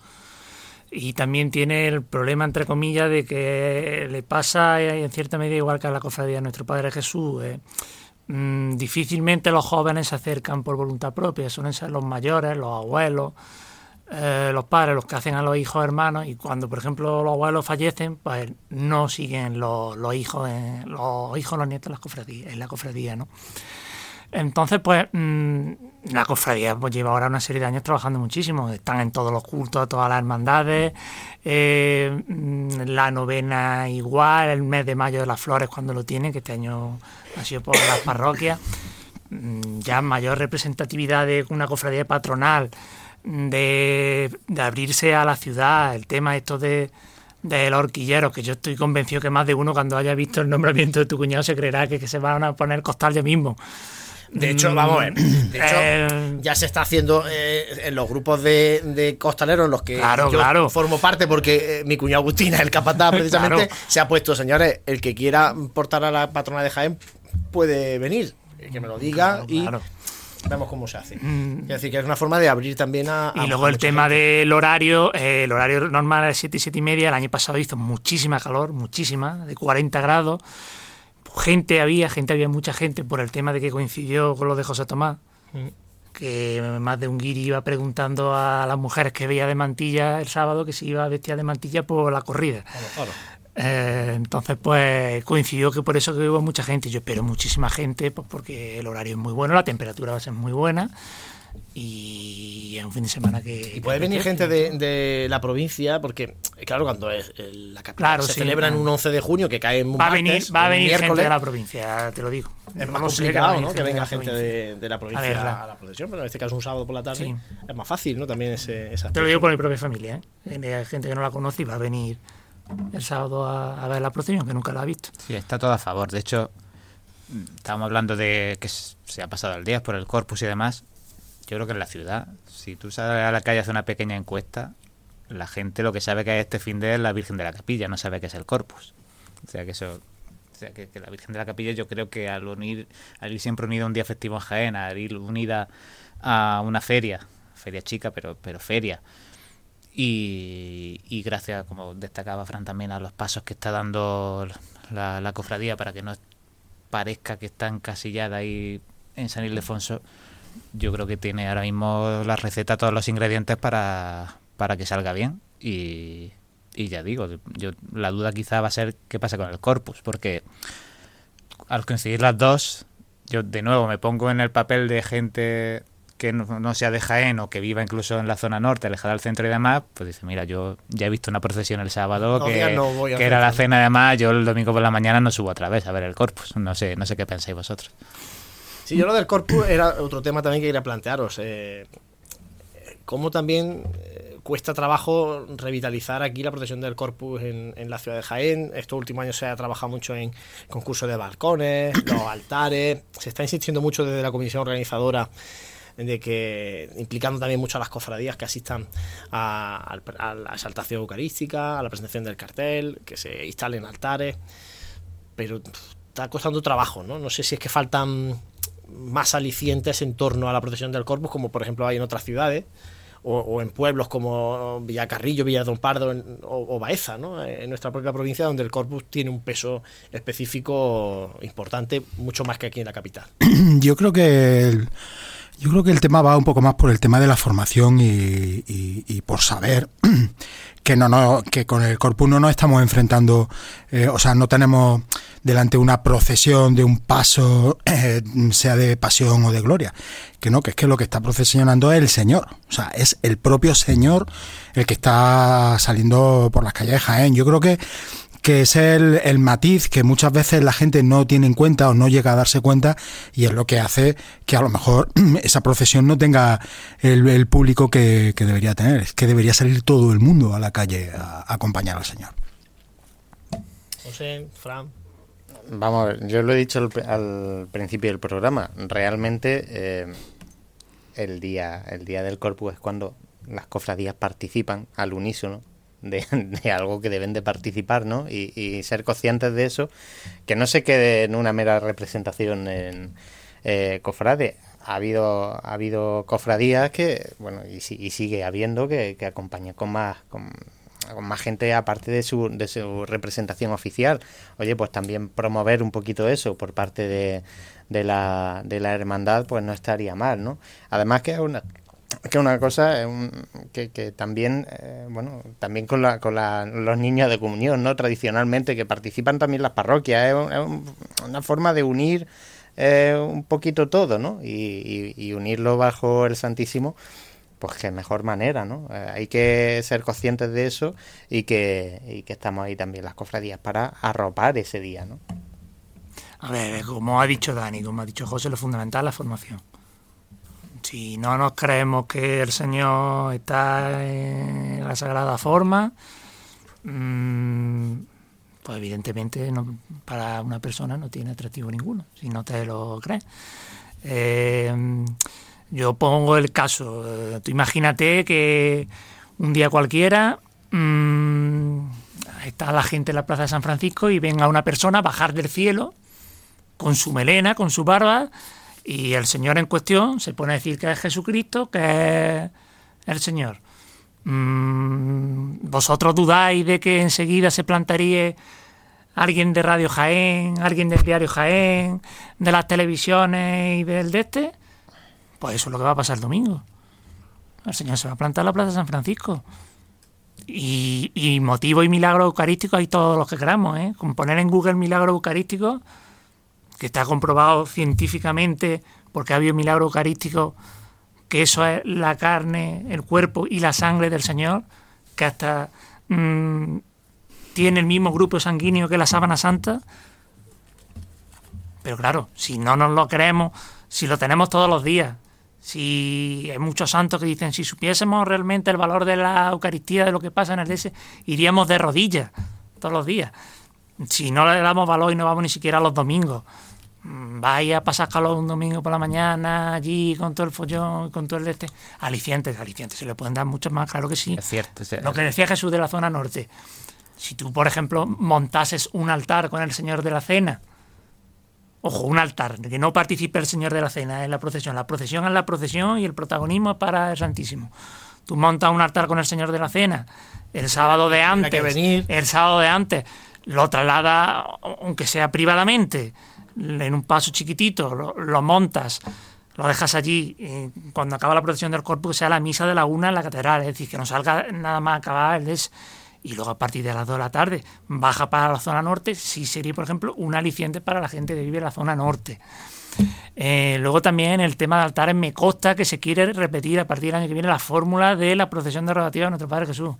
Y también tiene el problema, entre comillas, de que le pasa eh, en cierta medida igual que a la cofradía de nuestro Padre Jesús. eh, mm, difícilmente los jóvenes se acercan por voluntad propia, suelen ser los mayores, los abuelos, eh, los padres los que hacen a los hijos hermanos y cuando por ejemplo los abuelos fallecen pues no siguen los, los hijos en- los hijos los nietos en, las cofradías, en la cofradía no entonces pues mm, la cofradía pues lleva ahora una serie de años trabajando muchísimo. Están en todos los cultos todas las hermandades. Eh, mm, la novena igual el mes de mayo de las flores cuando lo tienen que este año ha sido por las parroquias. Mm, ya mayor representatividad de una cofradía patronal, de, de abrirse a la ciudad, el tema esto de del horquillero, que yo estoy convencido que más de uno cuando haya visto el nombramiento de tu cuñado se creerá que, que se van a poner costal ya mismo. De hecho, Mm, vamos a ver. De hecho, eh, ya se está haciendo eh, en los grupos de, de costaleros en los que Claro, yo claro. formo parte porque eh, mi cuñado Agustina, el capataz, precisamente, Claro. se ha puesto, señores, el que quiera portar a la patrona de Jaén puede venir. Que me lo diga Claro, y vemos cómo se hace. Mm. Es decir, que es una forma de abrir también a. a Y luego el tema gente. del horario, eh, el horario normal es 7 y 7 y media, el año pasado hizo muchísima calor, muchísima, de 40 grados. Gente había, gente había mucha gente por el tema de que coincidió con lo de José Tomás, que más de un guiri iba preguntando a las mujeres que veía de mantilla el sábado que si iba vestida de mantilla por la corrida. Claro. Eh, entonces, pues coincidió que por eso que hubo mucha gente. Yo espero muchísima gente, pues porque el horario es muy bueno, la temperatura va a ser muy buena y es un fin de semana que. Y puede que venir gente de, de la provincia, porque, claro, cuando es el- la capital Claro, se sí, celebra en un 11 de junio que cae en un Va a martes, venir, va a venir gente de la provincia, te lo digo. Es más complicado, va ¿no? a Que venga gente de, de la provincia verla. a, la procesión, pero en este caso un sábado por la tarde Sí. es más fácil, ¿no? También ese, esa Te lo digo por mi propia familia, ¿eh? Hay gente que no la conoce y va a venir el sábado a, ver la procesión, que nunca la ha visto. Sí, está todo a favor. De hecho, estábamos hablando de que se ha pasado el día por el corpus y demás. Yo creo que en la ciudad, si tú sales a la calle a hacer una pequeña encuesta, la gente lo que sabe que es este fin de es la Virgen de la Capilla, no sabe que es el corpus. O sea que eso. O sea que, que la Virgen de la Capilla yo creo que al unir, al ir siempre unida a un día festivo en Jaén, al ir unida a una feria, feria chica, pero, pero feria, y, gracias, como destacaba Fran también, a los pasos que está dando la, cofradía para que no parezca que está encasillada ahí en San Ildefonso, yo creo que tiene ahora mismo la receta, todos los ingredientes para, para que salga bien. Y, y ya digo, yo la duda quizá va a ser qué pasa con el corpus, porque al coincidir las dos, yo de nuevo me pongo en el papel de gente que no, sea de Jaén o que viva incluso en la zona norte, alejada del centro y demás, pues dice, mira, yo ya he visto una procesión el sábado que, era la cena además, yo el domingo por la mañana no subo otra vez a ver el corpus, no sé, no sé qué pensáis vosotros. Sí, yo lo del corpus era otro tema también que quería plantearos. Eh, cómo también eh, cuesta trabajo revitalizar aquí la protección del corpus en, en, la ciudad de Jaén. Estos últimos años se ha trabajado mucho en concursos de balcones, los altares. Se está insistiendo mucho desde la comisión organizadora de que implicando también mucho a las cofradías que asistan a, la exaltación eucarística, a la presentación del cartel, que se instalen altares, pero está costando trabajo, ¿no? No sé si es que faltan más alicientes en torno a la protección del corpus, como por ejemplo hay en otras ciudades, o, en pueblos como Villacarrillo, Villa Don Pardo o, Baeza, ¿no? en nuestra propia provincia, donde el corpus tiene un peso específico importante, mucho más que aquí en la capital. Yo creo que yo creo que el tema va un poco más por el tema de la formación y, por saber que no, no que con el corpus no nos estamos enfrentando, eh, o sea, no tenemos delante una procesión de un paso, sea de pasión o de gloria, que no, que es que lo que está procesionando es el Señor, o sea, es el propio Señor el que está saliendo por las calles de Jaén. Yo creo que que es el, matiz que muchas veces la gente no tiene en cuenta o no llega a darse cuenta y es lo que hace que a lo mejor esa procesión no tenga el, público que, debería tener. Es que debería salir todo el mundo a la calle a, acompañar al Señor. José, Fran. Vamos a ver, yo lo he dicho al, principio del programa. Realmente eh, el, día, el día del Corpus es cuando las cofradías participan al unísono de, algo que deben de participar, ¿no? Y, ser conscientes de eso, que no se quede en una mera representación en eh, cofrade. Ha habido, ha habido cofradías que, bueno, y, sigue habiendo que, que acompañan con más, con, más gente aparte de su, de su representación oficial. Oye, pues también promover un poquito eso por parte de, de, la, de la hermandad, pues no estaría mal, ¿no? Además que es una, que una cosa que, que también eh, bueno también con, la, con la, los niños de comunión no tradicionalmente que participan también las parroquias es, una forma de unir eh, un poquito todo no y, unirlo bajo el Santísimo pues que mejor manera no eh, hay que ser conscientes de eso y que, y que estamos ahí también las cofradías para arropar ese día no a ver como ha dicho Dani como ha dicho José lo fundamental la formación si no nos creemos que el Señor está en la sagrada forma, mm, pues evidentemente para una persona no tiene atractivo ninguno, si no te lo crees. Eh, yo pongo el caso, eh, tú imagínate que un día cualquiera mm, está la gente en la Plaza de San Francisco y venga una persona bajar del cielo con su melena, con su barba, y el Señor en cuestión se pone a decir que es Jesucristo, que es el Señor. Mm, ¿Vosotros dudáis de que enseguida se plantaría alguien de Radio Jaén, alguien del diario Jaén, de las televisiones y del de este? Pues eso es lo que va a pasar el domingo. El Señor se va a plantar en la Plaza de San Francisco. Y, y motivo y milagro eucarístico hay todos los que queramos. ¿eh? Con poner en Google milagro eucarístico que está comprobado científicamente, porque ha habido milagro eucarístico, que eso es la carne, el cuerpo y la sangre del Señor, que hasta mm, tiene el mismo grupo sanguíneo que la sábana santa. Pero claro, si no nos lo creemos, si lo tenemos todos los días, si hay muchos santos que dicen, si supiésemos realmente el valor de la Eucaristía, de lo que pasa en el DS, iríamos de rodillas todos los días. Si no le damos valor y no vamos ni siquiera a los domingos, vaya a pasar calor un domingo por la mañana allí con todo el follón, con todo el este. Alicientes, alicientes, se le pueden dar muchos más, claro que sí. Es cierto. Lo que decía Jesús de la zona norte. Si tú, por ejemplo, montases un altar con el Señor de la Cena, ojo, un altar, de que no participe el Señor de la Cena en la procesión. La procesión es la procesión y el protagonismo es para el Santísimo. Tú montas un altar con el Señor de la Cena el sábado de antes, el sábado de antes, lo traslada, aunque sea privadamente, en un paso chiquitito, lo, montas, lo dejas allí, y cuando acaba la procesión del que sea la misa de la una en la catedral, es decir, que no salga nada más acabar el y luego a partir de las 2 de la tarde baja para la zona norte, sí sería, por ejemplo, un aliciente para la gente que vive en la zona norte. Eh, luego también el tema de altares me consta que se quiere repetir a partir del año que viene la fórmula de la procesión de rogativa de nuestro Padre Jesús.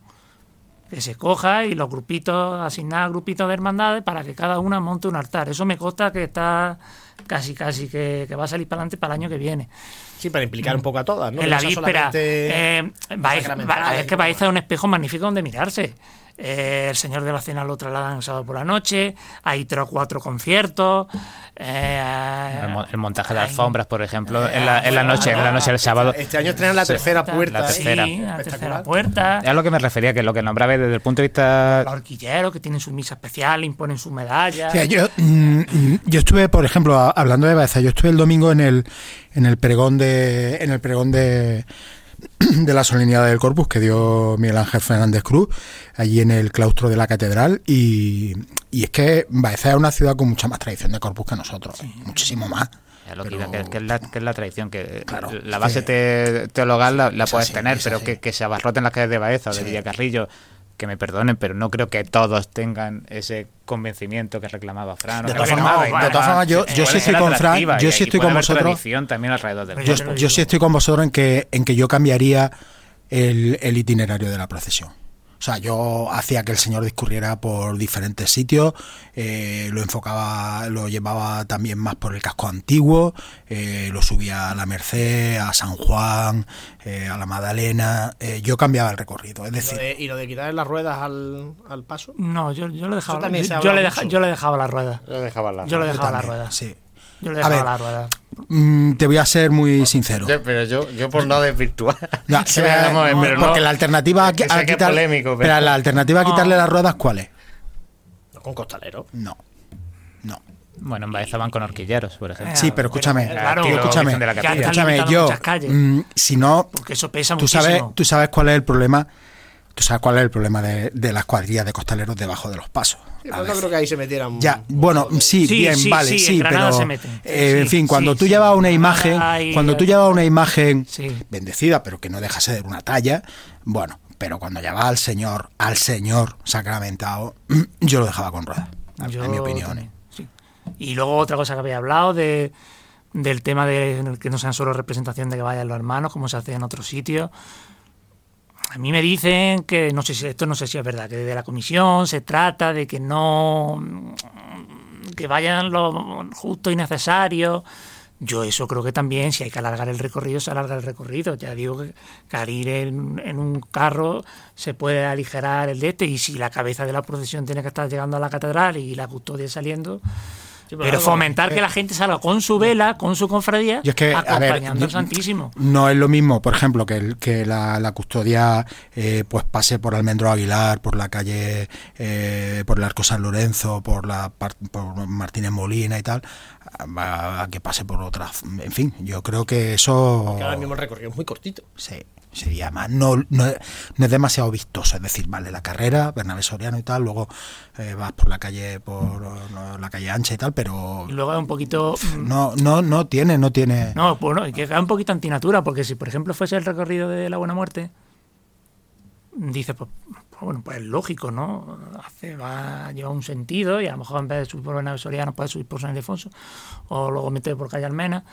Que se coja y los grupitos, asignar grupitos de hermandades para que cada una monte un altar. Eso me consta que está casi, casi que, que va a salir para adelante para el año que viene. Sí, para implicar un poco a todas, ¿no? en la víspera. Eh, es que Baeza es un espejo magnífico donde mirarse. Eh, el Señor de la Cena lo trasladan el sábado por la noche. Hay tres o cuatro conciertos. eh, El, mo- el montaje de alfombras, por ejemplo, en la, en la noche, en la noche del sábado. Este año estrenan la tercera puerta. La ¿eh? tercera. Sí, la tercera puerta. Es a lo que me refería, que lo que nombraba desde el punto de vista Los horquilleros que tienen su misa especial, imponen su medalla. O sea, yo, mm, yo estuve, por ejemplo, hablando de Baeza, yo estuve el domingo en el, en el pregón de, en el pregón de, de la solemnidad del Corpus que dio Miguel Ángel Fernández Cruz, allí en el claustro de la catedral, y, y es que Baeza es una ciudad con mucha más tradición de Corpus que nosotros, muchísimo más. Lo que, Pero- que- que es la, que es la tradición, que Claro, la base te- teologal la, la es puedes así, tener, pero que, que se abarroten las calles de Baeza o de Sí. Villacarrillo, que me perdonen, pero no creo que todos tengan ese convencimiento que reclamaba Fran. De todas formas- yo- Eh, yo sí estoy con Fran, yo y- sí estoy con vosotros. también alrededor del Yo, yo digo. sí estoy con vosotros en que, en que yo cambiaría el, el itinerario de la procesión. O sea, yo hacía que el Señor discurriera por diferentes sitios, eh, lo enfocaba, lo llevaba también más por el casco antiguo, eh, lo subía a la Merced, a San Juan, eh, a la Magdalena. eh, yo cambiaba el recorrido. Es Y lo decir, de- y lo de quitar las ruedas al, al paso. No, yo, yo le dejaba, yo, habla yo le mucho. deja- yo le dejaba la rueda. Yo dejaba le dejaba la también, rueda. sí. Yo le A dejaba ver, la rueda. Mm, te voy a ser muy sincero. Yo- pero yo, yo por no desvirtuar. No, Sí, vamos, no, pero no- porque la alternativa a, quitar- polémico, pero- pero la alternativa a quitarle las ruedas, ¿cuál es? Con costalero. No. No. Bueno, en Baeza van con horquilleros, por ejemplo. Sí, pero escúchame, claro, escúchame, de la escúchame, yo, mm, si no, Porque eso pesa tú sabes, muchísimo. tú sabes cuál es el problema, tú sabes cuál es el problema de, de las cuadrillas de costaleros debajo de los pasos. Pero no creo que ahí se metieran. Ya, bueno, sí, Sí, bien, sí, vale, sí, sí, en Granada pero se meten. eh, en fin, cuando sí, tú sí. llevas una En imagen, cuando tú llevas una imagen Sí. bendecida, pero que no deja ser una talla, bueno, pero cuando llevas al Señor, al Señor sacramentado, yo lo dejaba con ruedas, Yo en mi opinión. sí. Y luego otra cosa que había hablado de del tema de que no sean solo representación de que vayan los hermanos, como se hace en otros sitios. A mí me dicen que, no sé si esto no sé si es verdad, que desde la comisión se trata de que no que vayan lo justo y necesario. Yo eso creo que también, si hay que alargar el recorrido, se alarga el recorrido. Ya digo que, que al ir en, en un carro se puede aligerar el de este y si la cabeza de la procesión tiene que estar llegando a la catedral y la custodia saliendo, Sí, pero fomentar que la gente salga con su vela, con su confradía, Yo es que, a ver, acompañando yo- al Santísimo. No es lo mismo, por ejemplo, que, el- que la, la custodia eh, pues pase por Almendro Aguilar, por la calle, eh, por el Arco San Lorenzo, por la por Martínez Molina y tal, a, a que pase por otras. En fin, yo creo que eso. Que ahora mismo el recorrido es muy cortito. Sí, sería más. No, no, no es demasiado vistoso. Es decir, vale, la carrera, Bernabé Soriano y tal, luego eh, vas por la calle, por no, la calle ancha y tal, pero Y luego es un poquito. mm, no, no, no tiene, no tiene. No, bueno, y que queda un poquito antinatura, porque si por ejemplo fuese el recorrido de la Buena Muerte, dice, pues, pues, bueno, pues es lógico, ¿no? Hace, va, lleva un sentido y a lo mejor en vez de subir por Bernabé Soriano puede subir por San Ildefonso o luego meter por calle Almena.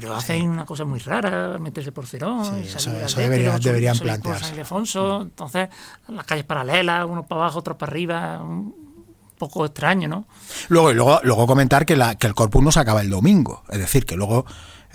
Pero hacen una cosa muy rara, meterse por Cerón, Sí, eso- eso debería- deberían plantearse. San Ildefonso, entonces las calles paralelas, unos para abajo, otros para arriba, un poco extraño, ¿no? Luego, y luego, luego comentar que, la, que el corpus no se acaba el domingo. Es decir, que luego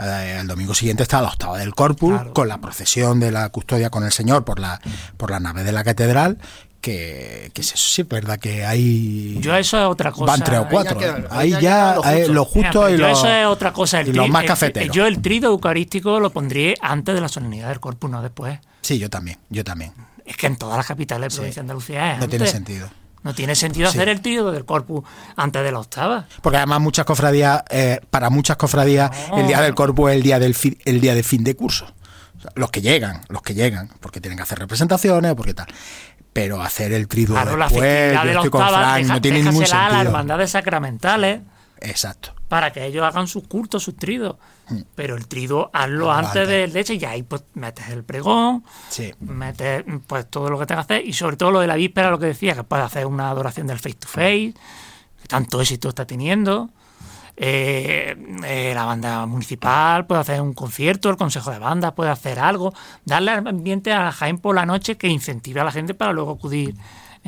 eh, el domingo siguiente está la octava del corpus, Claro. con la procesión de la custodia con el Señor por la, por la nave de la catedral. Que, que eso sí es verdad que hay. Yo eso es otra cosa. Van tres o Ahí ya cuatro. queda- Ahí ya lo eh, justo. lo y lo, eso es otra cosa. El y los más el- cafeteros. yo el trido eucarístico lo pondría antes de la solemnidad del corpus, no después. Sí, yo también, yo también. Es que en todas las capitales de Sí. provincia de Andalucía es No tiene sentido. No tiene sentido Sí. hacer el trido del corpus antes de la octava. Porque además muchas cofradías, eh, para muchas cofradías, el día del corpus es el día del fi- el día de fin de curso. O sea, los que llegan, los que llegan, porque tienen que hacer representaciones o porque tal. Pero hacer el triduo Claro, la después, yo de la estoy con Frank, deja- no tiene ningún déjasela a las sentido. hermandades sacramentales. Exacto. para que ellos hagan sus cultos, sus tridos. Mm. Pero el trido hazlo Hazlo antes antes. del leche y ahí pues metes el pregón, Sí. metes pues todo lo que tengas que hacer y sobre todo lo de la víspera, lo que decía, que puedes hacer una adoración del face to face, que tanto éxito está teniendo. Eh, eh, la banda municipal puede hacer un concierto, el consejo de banda puede hacer algo, darle ambiente a Jaén por la noche que incentive a la gente para luego acudir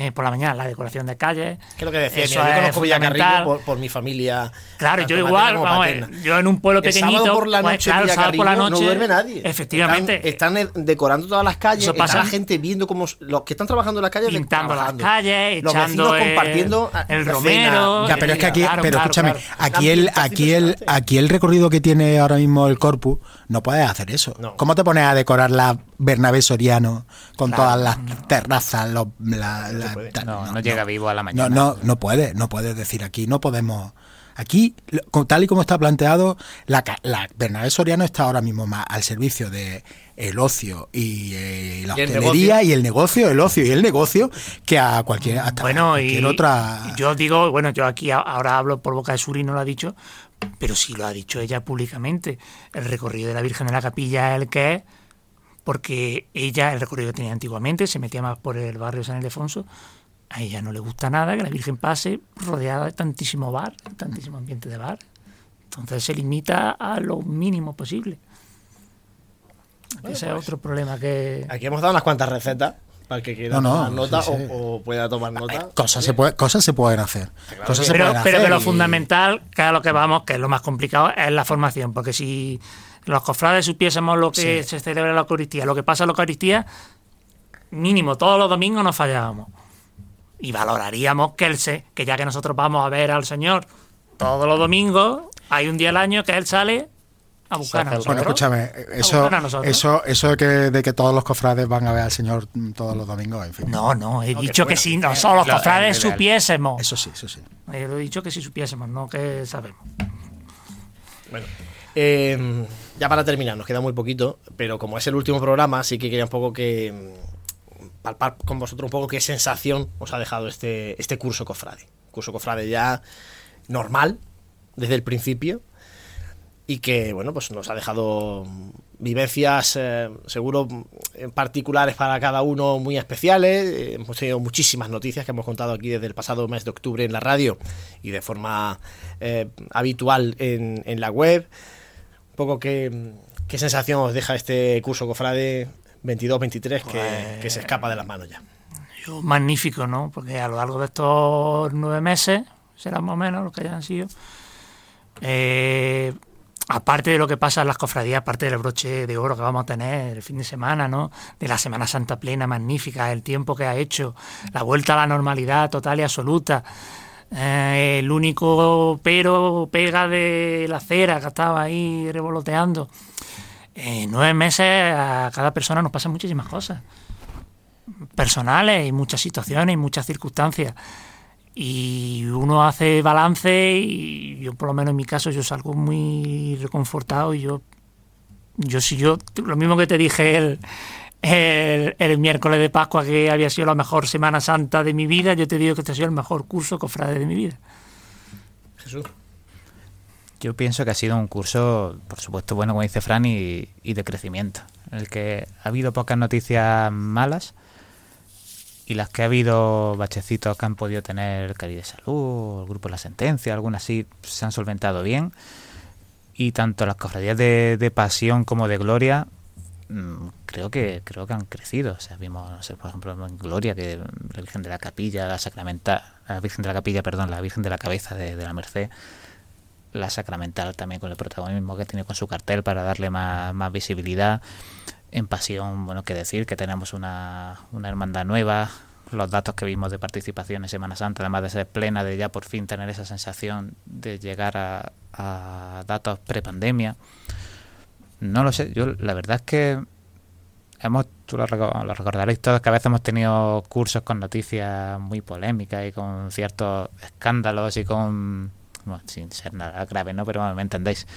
eh, por la mañana, la decoración de calles. Que es lo que decía, Eso mira, yo conozco Villacarrillo por, por mi familia. Claro, yo igual, como vamos a ver, paterna. yo en un pueblo El pequeñito, sábado por la pues, noche, claro, el sábado por la noche, no duerme nadie. Efectivamente, Están, están decorando todas las calles, Eso está pasa- la gente viendo cómo los que están trabajando en las calles pintando las calles, los echando vecinos el- compartiendo ah, el cena, romero. Ya, pero es que aquí, Claro, pero claro, escúchame, claro. aquí el, aquí el, aquí el recorrido que tiene ahora mismo el Corpus, no puedes hacer eso. No. ¿Cómo te pones a decorar la Bernabé Soriano con Claro. todas las terrazas, los, la-? No, no llega vivo a la mañana. No, no, no puede, no puedes decir aquí, no podemos. Aquí, tal y como está planteado, la, la Bernabé Soriano está ahora mismo más al servicio de el ocio y eh, la Y el hostelería y el negocio, el ocio y el negocio, que a cualquier, hasta Bueno, cualquier y otra. yo digo, bueno, yo aquí ahora hablo por boca de Suri, no lo ha dicho, pero sí lo ha dicho ella públicamente. El recorrido de la Virgen de la Capilla es el que es, porque ella, el recorrido que tenía antiguamente, se metía más por el barrio San Ildefonso. A ella no le gusta nada que la Virgen pase rodeada de tantísimo bar, tantísimo ambiente de bar. Entonces se limita a lo mínimo posible. Ese es otro problema que... Aquí hemos dado unas cuantas recetas para el que quiera No, no, tomar nota sí, sí. O, o pueda tomar nota. Cosas se, puede, cosas se pueden hacer. Cosas se pero, pueden pero hacer que lo y- fundamental, que a lo que vamos, que es lo más complicado, es la formación. Porque si los cofrades supiésemos lo que se celebra en la Eucaristía, lo que pasa en la Eucaristía, mínimo todos los domingos nos fallábamos. Y valoraríamos que, él se, que ya que nosotros vamos a ver al Señor todos los domingos, hay un día al año que Él sale a buscar a nosotros. Bueno, escúchame, eso, eso, eso de que, de que todos los cofrades van a ver al Señor todos los domingos, en fin. No, no, he dicho que fuera. si nosotros los Lo- cofrades supiésemos. Eso sí, eso sí. Eh, he dicho que si supiésemos, no que sabemos. Bueno, eh, ya para terminar, nos queda muy poquito, pero como es el último programa, sí que quería un poco que mm, palpar con vosotros un poco qué sensación os ha dejado este, este curso cofrade. Curso cofrade ya normal, desde el principio, y que, bueno, pues nos ha dejado mm, vivencias, eh, seguro, mm, particulares para cada uno muy especiales. Eh, hemos tenido muchísimas noticias que hemos contado aquí desde el pasado mes de octubre en la radio y de forma eh, habitual en, en la web. Poco qué, qué sensación os deja este curso Cofrade 22-23 que, que se escapa de las manos ya. Magnífico, ¿no? Porque a lo largo de estos nueve meses, serán más o menos los que hayan sido, eh, aparte de lo que pasa en las cofradías, aparte del broche de oro que vamos a tener el fin de semana, ¿no? De la Semana Santa plena, magnífica, el tiempo que ha hecho, la vuelta a la normalidad total y absoluta. Eh, el único pero pega de la cera que estaba ahí revoloteando. En nueve meses a cada persona nos pasan muchísimas cosas personales y muchas situaciones y muchas circunstancias. Y uno hace balance y yo, por lo menos en mi caso, yo salgo muy reconfortado y yo, yo si yo, lo mismo que te dije el, el, el miércoles de Pascua que había sido la mejor Semana Santa de mi vida, yo te digo que este ha sido el mejor curso cofrade de mi vida. Jesús. Yo pienso que ha sido un curso, por supuesto, bueno, como dice Fran, y, y de crecimiento, en el que ha habido pocas noticias malas y las que ha habido bachecitos que han podido tener el Cari de Salud, el Grupo La Sentencia, algunas sí se han solventado bien. Y tanto las cofradías de, de pasión como de gloria creo que creo que han crecido. O sea, vimos, no sé, por ejemplo, en Gloria, que la Virgen de la Capilla, la Sacramental, la Virgen de la Capilla, perdón, la Virgen de la Cabeza de, la Merced, la Sacramental también con el protagonismo que tiene con su cartel para darle más, visibilidad. En Pasión, bueno, que decir que tenemos una, hermandad nueva, los datos que vimos de participación en Semana Santa, además de ser plena, de ya por fin tener esa sensación de llegar a, a datos prepandemia. No lo sé, yo la verdad es que hemos, tú lo, lo recordaréis todos, que a veces hemos tenido cursos con noticias muy polémicas y con ciertos escándalos y con, bueno, sin ser nada grave, ¿no? Pero bueno, me entendéis.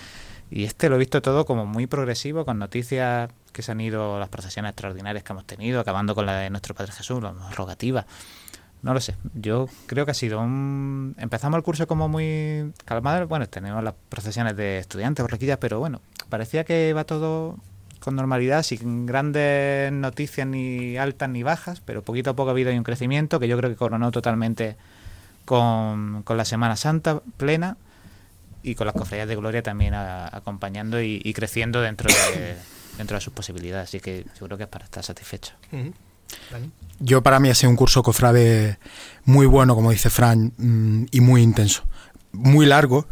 Y este lo he visto todo como muy progresivo, con noticias que se han ido, las procesiones extraordinarias que hemos tenido, acabando con la de nuestro Padre Jesús, la rogativa. No lo sé. Yo creo que ha sido un... Empezamos el curso como muy calmado. Bueno, tenemos las procesiones de estudiantes, borriquillas, pero bueno, parecía que iba todo con normalidad, sin grandes noticias ni altas ni bajas, pero poquito a poco ha habido un crecimiento que yo creo que coronó totalmente con, la Semana Santa plena y con las cofradías de gloria también acompañando y, y creciendo dentro de, dentro de sus posibilidades. Así que yo creo que es para estar satisfecho. Yo para mí ha sido un curso cofrade muy bueno, como dice Fran, mm, y muy intenso. Muy largo.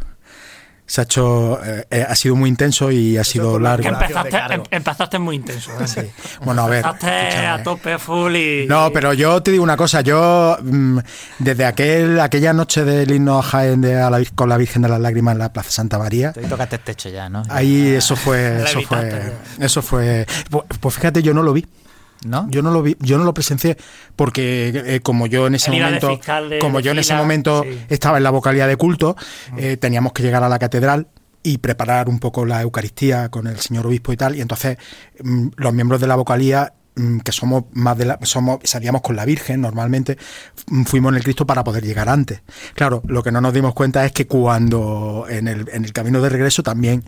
Se ha hecho, eh, eh, ha sido muy intenso y ha sido largo. Empezaste, em- empezaste muy intenso. ¿eh? Bueno, a ver. Empezaste escúchame. a tope, full y... No, pero yo te digo una cosa, yo mm, desde aquel aquella noche del himno a Jaén de a la con la Virgen de las Lágrimas en la Plaza Santa María, Te tocaste el techo ya, ¿no? ahí eso fue, eso fue, eso fue, pues, pues fíjate, yo no lo vi. ¿No? Yo no lo vi, yo no lo presencié porque eh, como yo en ese de momento, fiscal de- como de yo en ese momento sí. estaba en la vocalía de culto, eh, teníamos que llegar a la catedral y preparar un poco la Eucaristía con el señor obispo y tal, y entonces mm, los miembros de la vocalía que somos más de la, somos salíamos con la Virgen normalmente mm, fuimos en el Cristo para poder llegar antes claro lo que no nos dimos cuenta es que cuando en el, en el camino de regreso también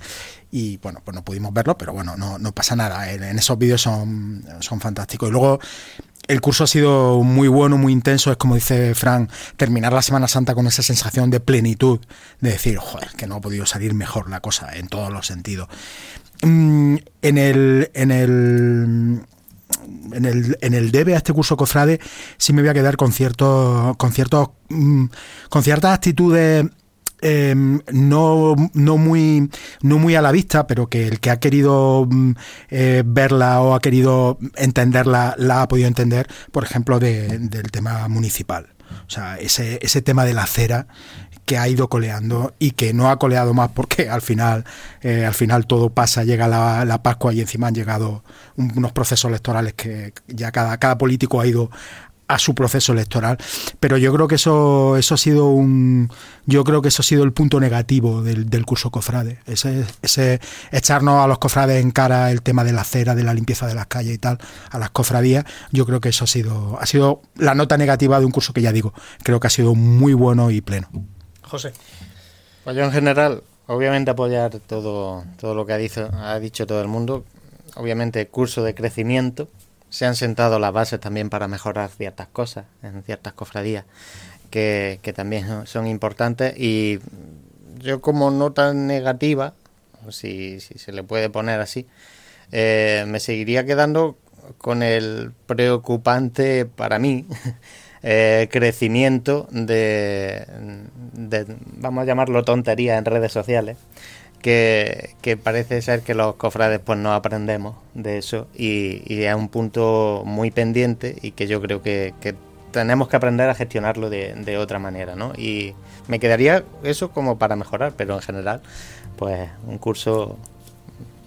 y bueno pues no pudimos verlo pero bueno no, no pasa nada en, en esos vídeos son, son fantásticos y luego el curso ha sido muy bueno, muy intenso. Es como dice Fran, terminar la Semana Santa con esa sensación de plenitud, de decir, joder, que no ha podido salir mejor la cosa en todos los sentidos. Mm, en el. En el en el, en el debe a este curso cofrade sí me voy a quedar con ciertos con ciertos mm, con ciertas actitudes eh, no, no muy no muy a la vista pero que el que ha querido mm, eh, verla o ha querido entenderla la ha podido entender por ejemplo de- del tema municipal. O sea ese, ese tema de la acera que ha ido coleando y que no ha coleado más porque al final eh, al final todo pasa, llega la, la Pascua y encima han llegado un- unos procesos electorales que ya cada, cada político ha ido a su proceso electoral, pero yo creo que eso eso ha sido un yo creo que eso ha sido el punto negativo del, del curso cofrade, ese, ese echarnos a los cofrades en cara el tema de la acera, de la limpieza de las calles y tal, a las cofradías, yo creo que eso ha sido ha sido la nota negativa de un curso que ya digo, creo que ha sido muy bueno y pleno. José. Pues yo en general, obviamente apoyar todo, todo lo que ha dicho, ha dicho todo el mundo. Obviamente curso de crecimiento. Se han sentado las bases también para mejorar ciertas cosas en ciertas cofradías que, que también son- importantes. Y yo como nota negativa, si, si se le puede poner así, eh, me seguiría quedando con el preocupante para mí eh, crecimiento de, vamos a llamarlo tontería en redes sociales, que, parece ser que los cofrades pues no aprendemos de eso y, es un punto muy pendiente y que yo creo que, tenemos que aprender a gestionarlo de, de otra manera, ¿no? Y me quedaría eso como para mejorar, pero en general, pues un curso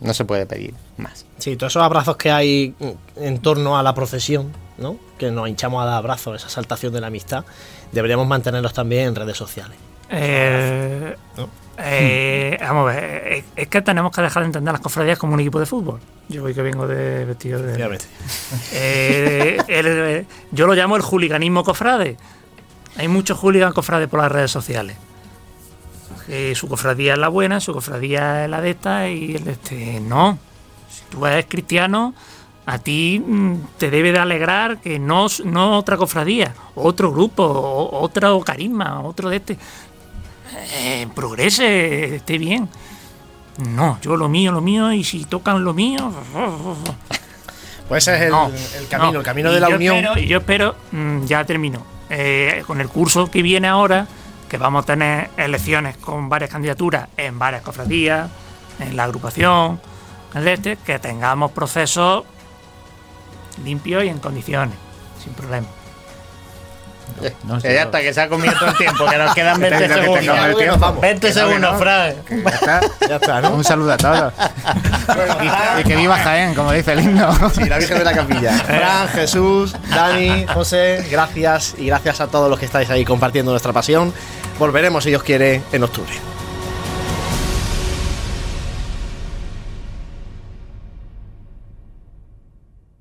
no se puede pedir más. Sí, todos esos abrazos que hay en torno a la procesión, ¿no? Que nos hinchamos a dar abrazos, esa saltación de la amistad, deberíamos mantenerlos también en redes sociales. Eh, eh, vamos a ver, es, que tenemos que dejar de entender las cofradías como un equipo de fútbol. Yo hoy que vengo de vestido de... Eh, el- yo lo llamo el juliganismo cofrade. Hay muchos hooligan cofrades por las redes sociales. Que su cofradía es la buena, su cofradía es la de esta y el de este. No. Si tú eres cristiano, a ti mm, te debe de alegrar que no, no otra cofradía, otro grupo, otro carisma, otro de este. eh, progrese, esté bien. No, yo lo mío, lo mío, y si tocan lo mío. Pues ese es el, No, el camino, no. el camino Y de la yo unión. espero- y yo espero, mm, ya termino, eh, con el curso que viene ahora, que vamos a tener elecciones con varias candidaturas en varias cofradías, en la agrupación, en el este, que tengamos procesos limpios y en condiciones, sin problema. No, Que ya está, que se ha comido todo el tiempo, que nos quedan 20 Tengo que segundos. tiempo. 20 segundos, Fran. Ya está. Ya está, ¿no? Un saludo a todos. y, y que viva Jaén, como dice el himno. Sí, la Virgen de la Capilla. Fran, Jesús, Dani, José, gracias y gracias a todos los que estáis ahí compartiendo nuestra pasión. Volveremos, si Dios quiere, en octubre.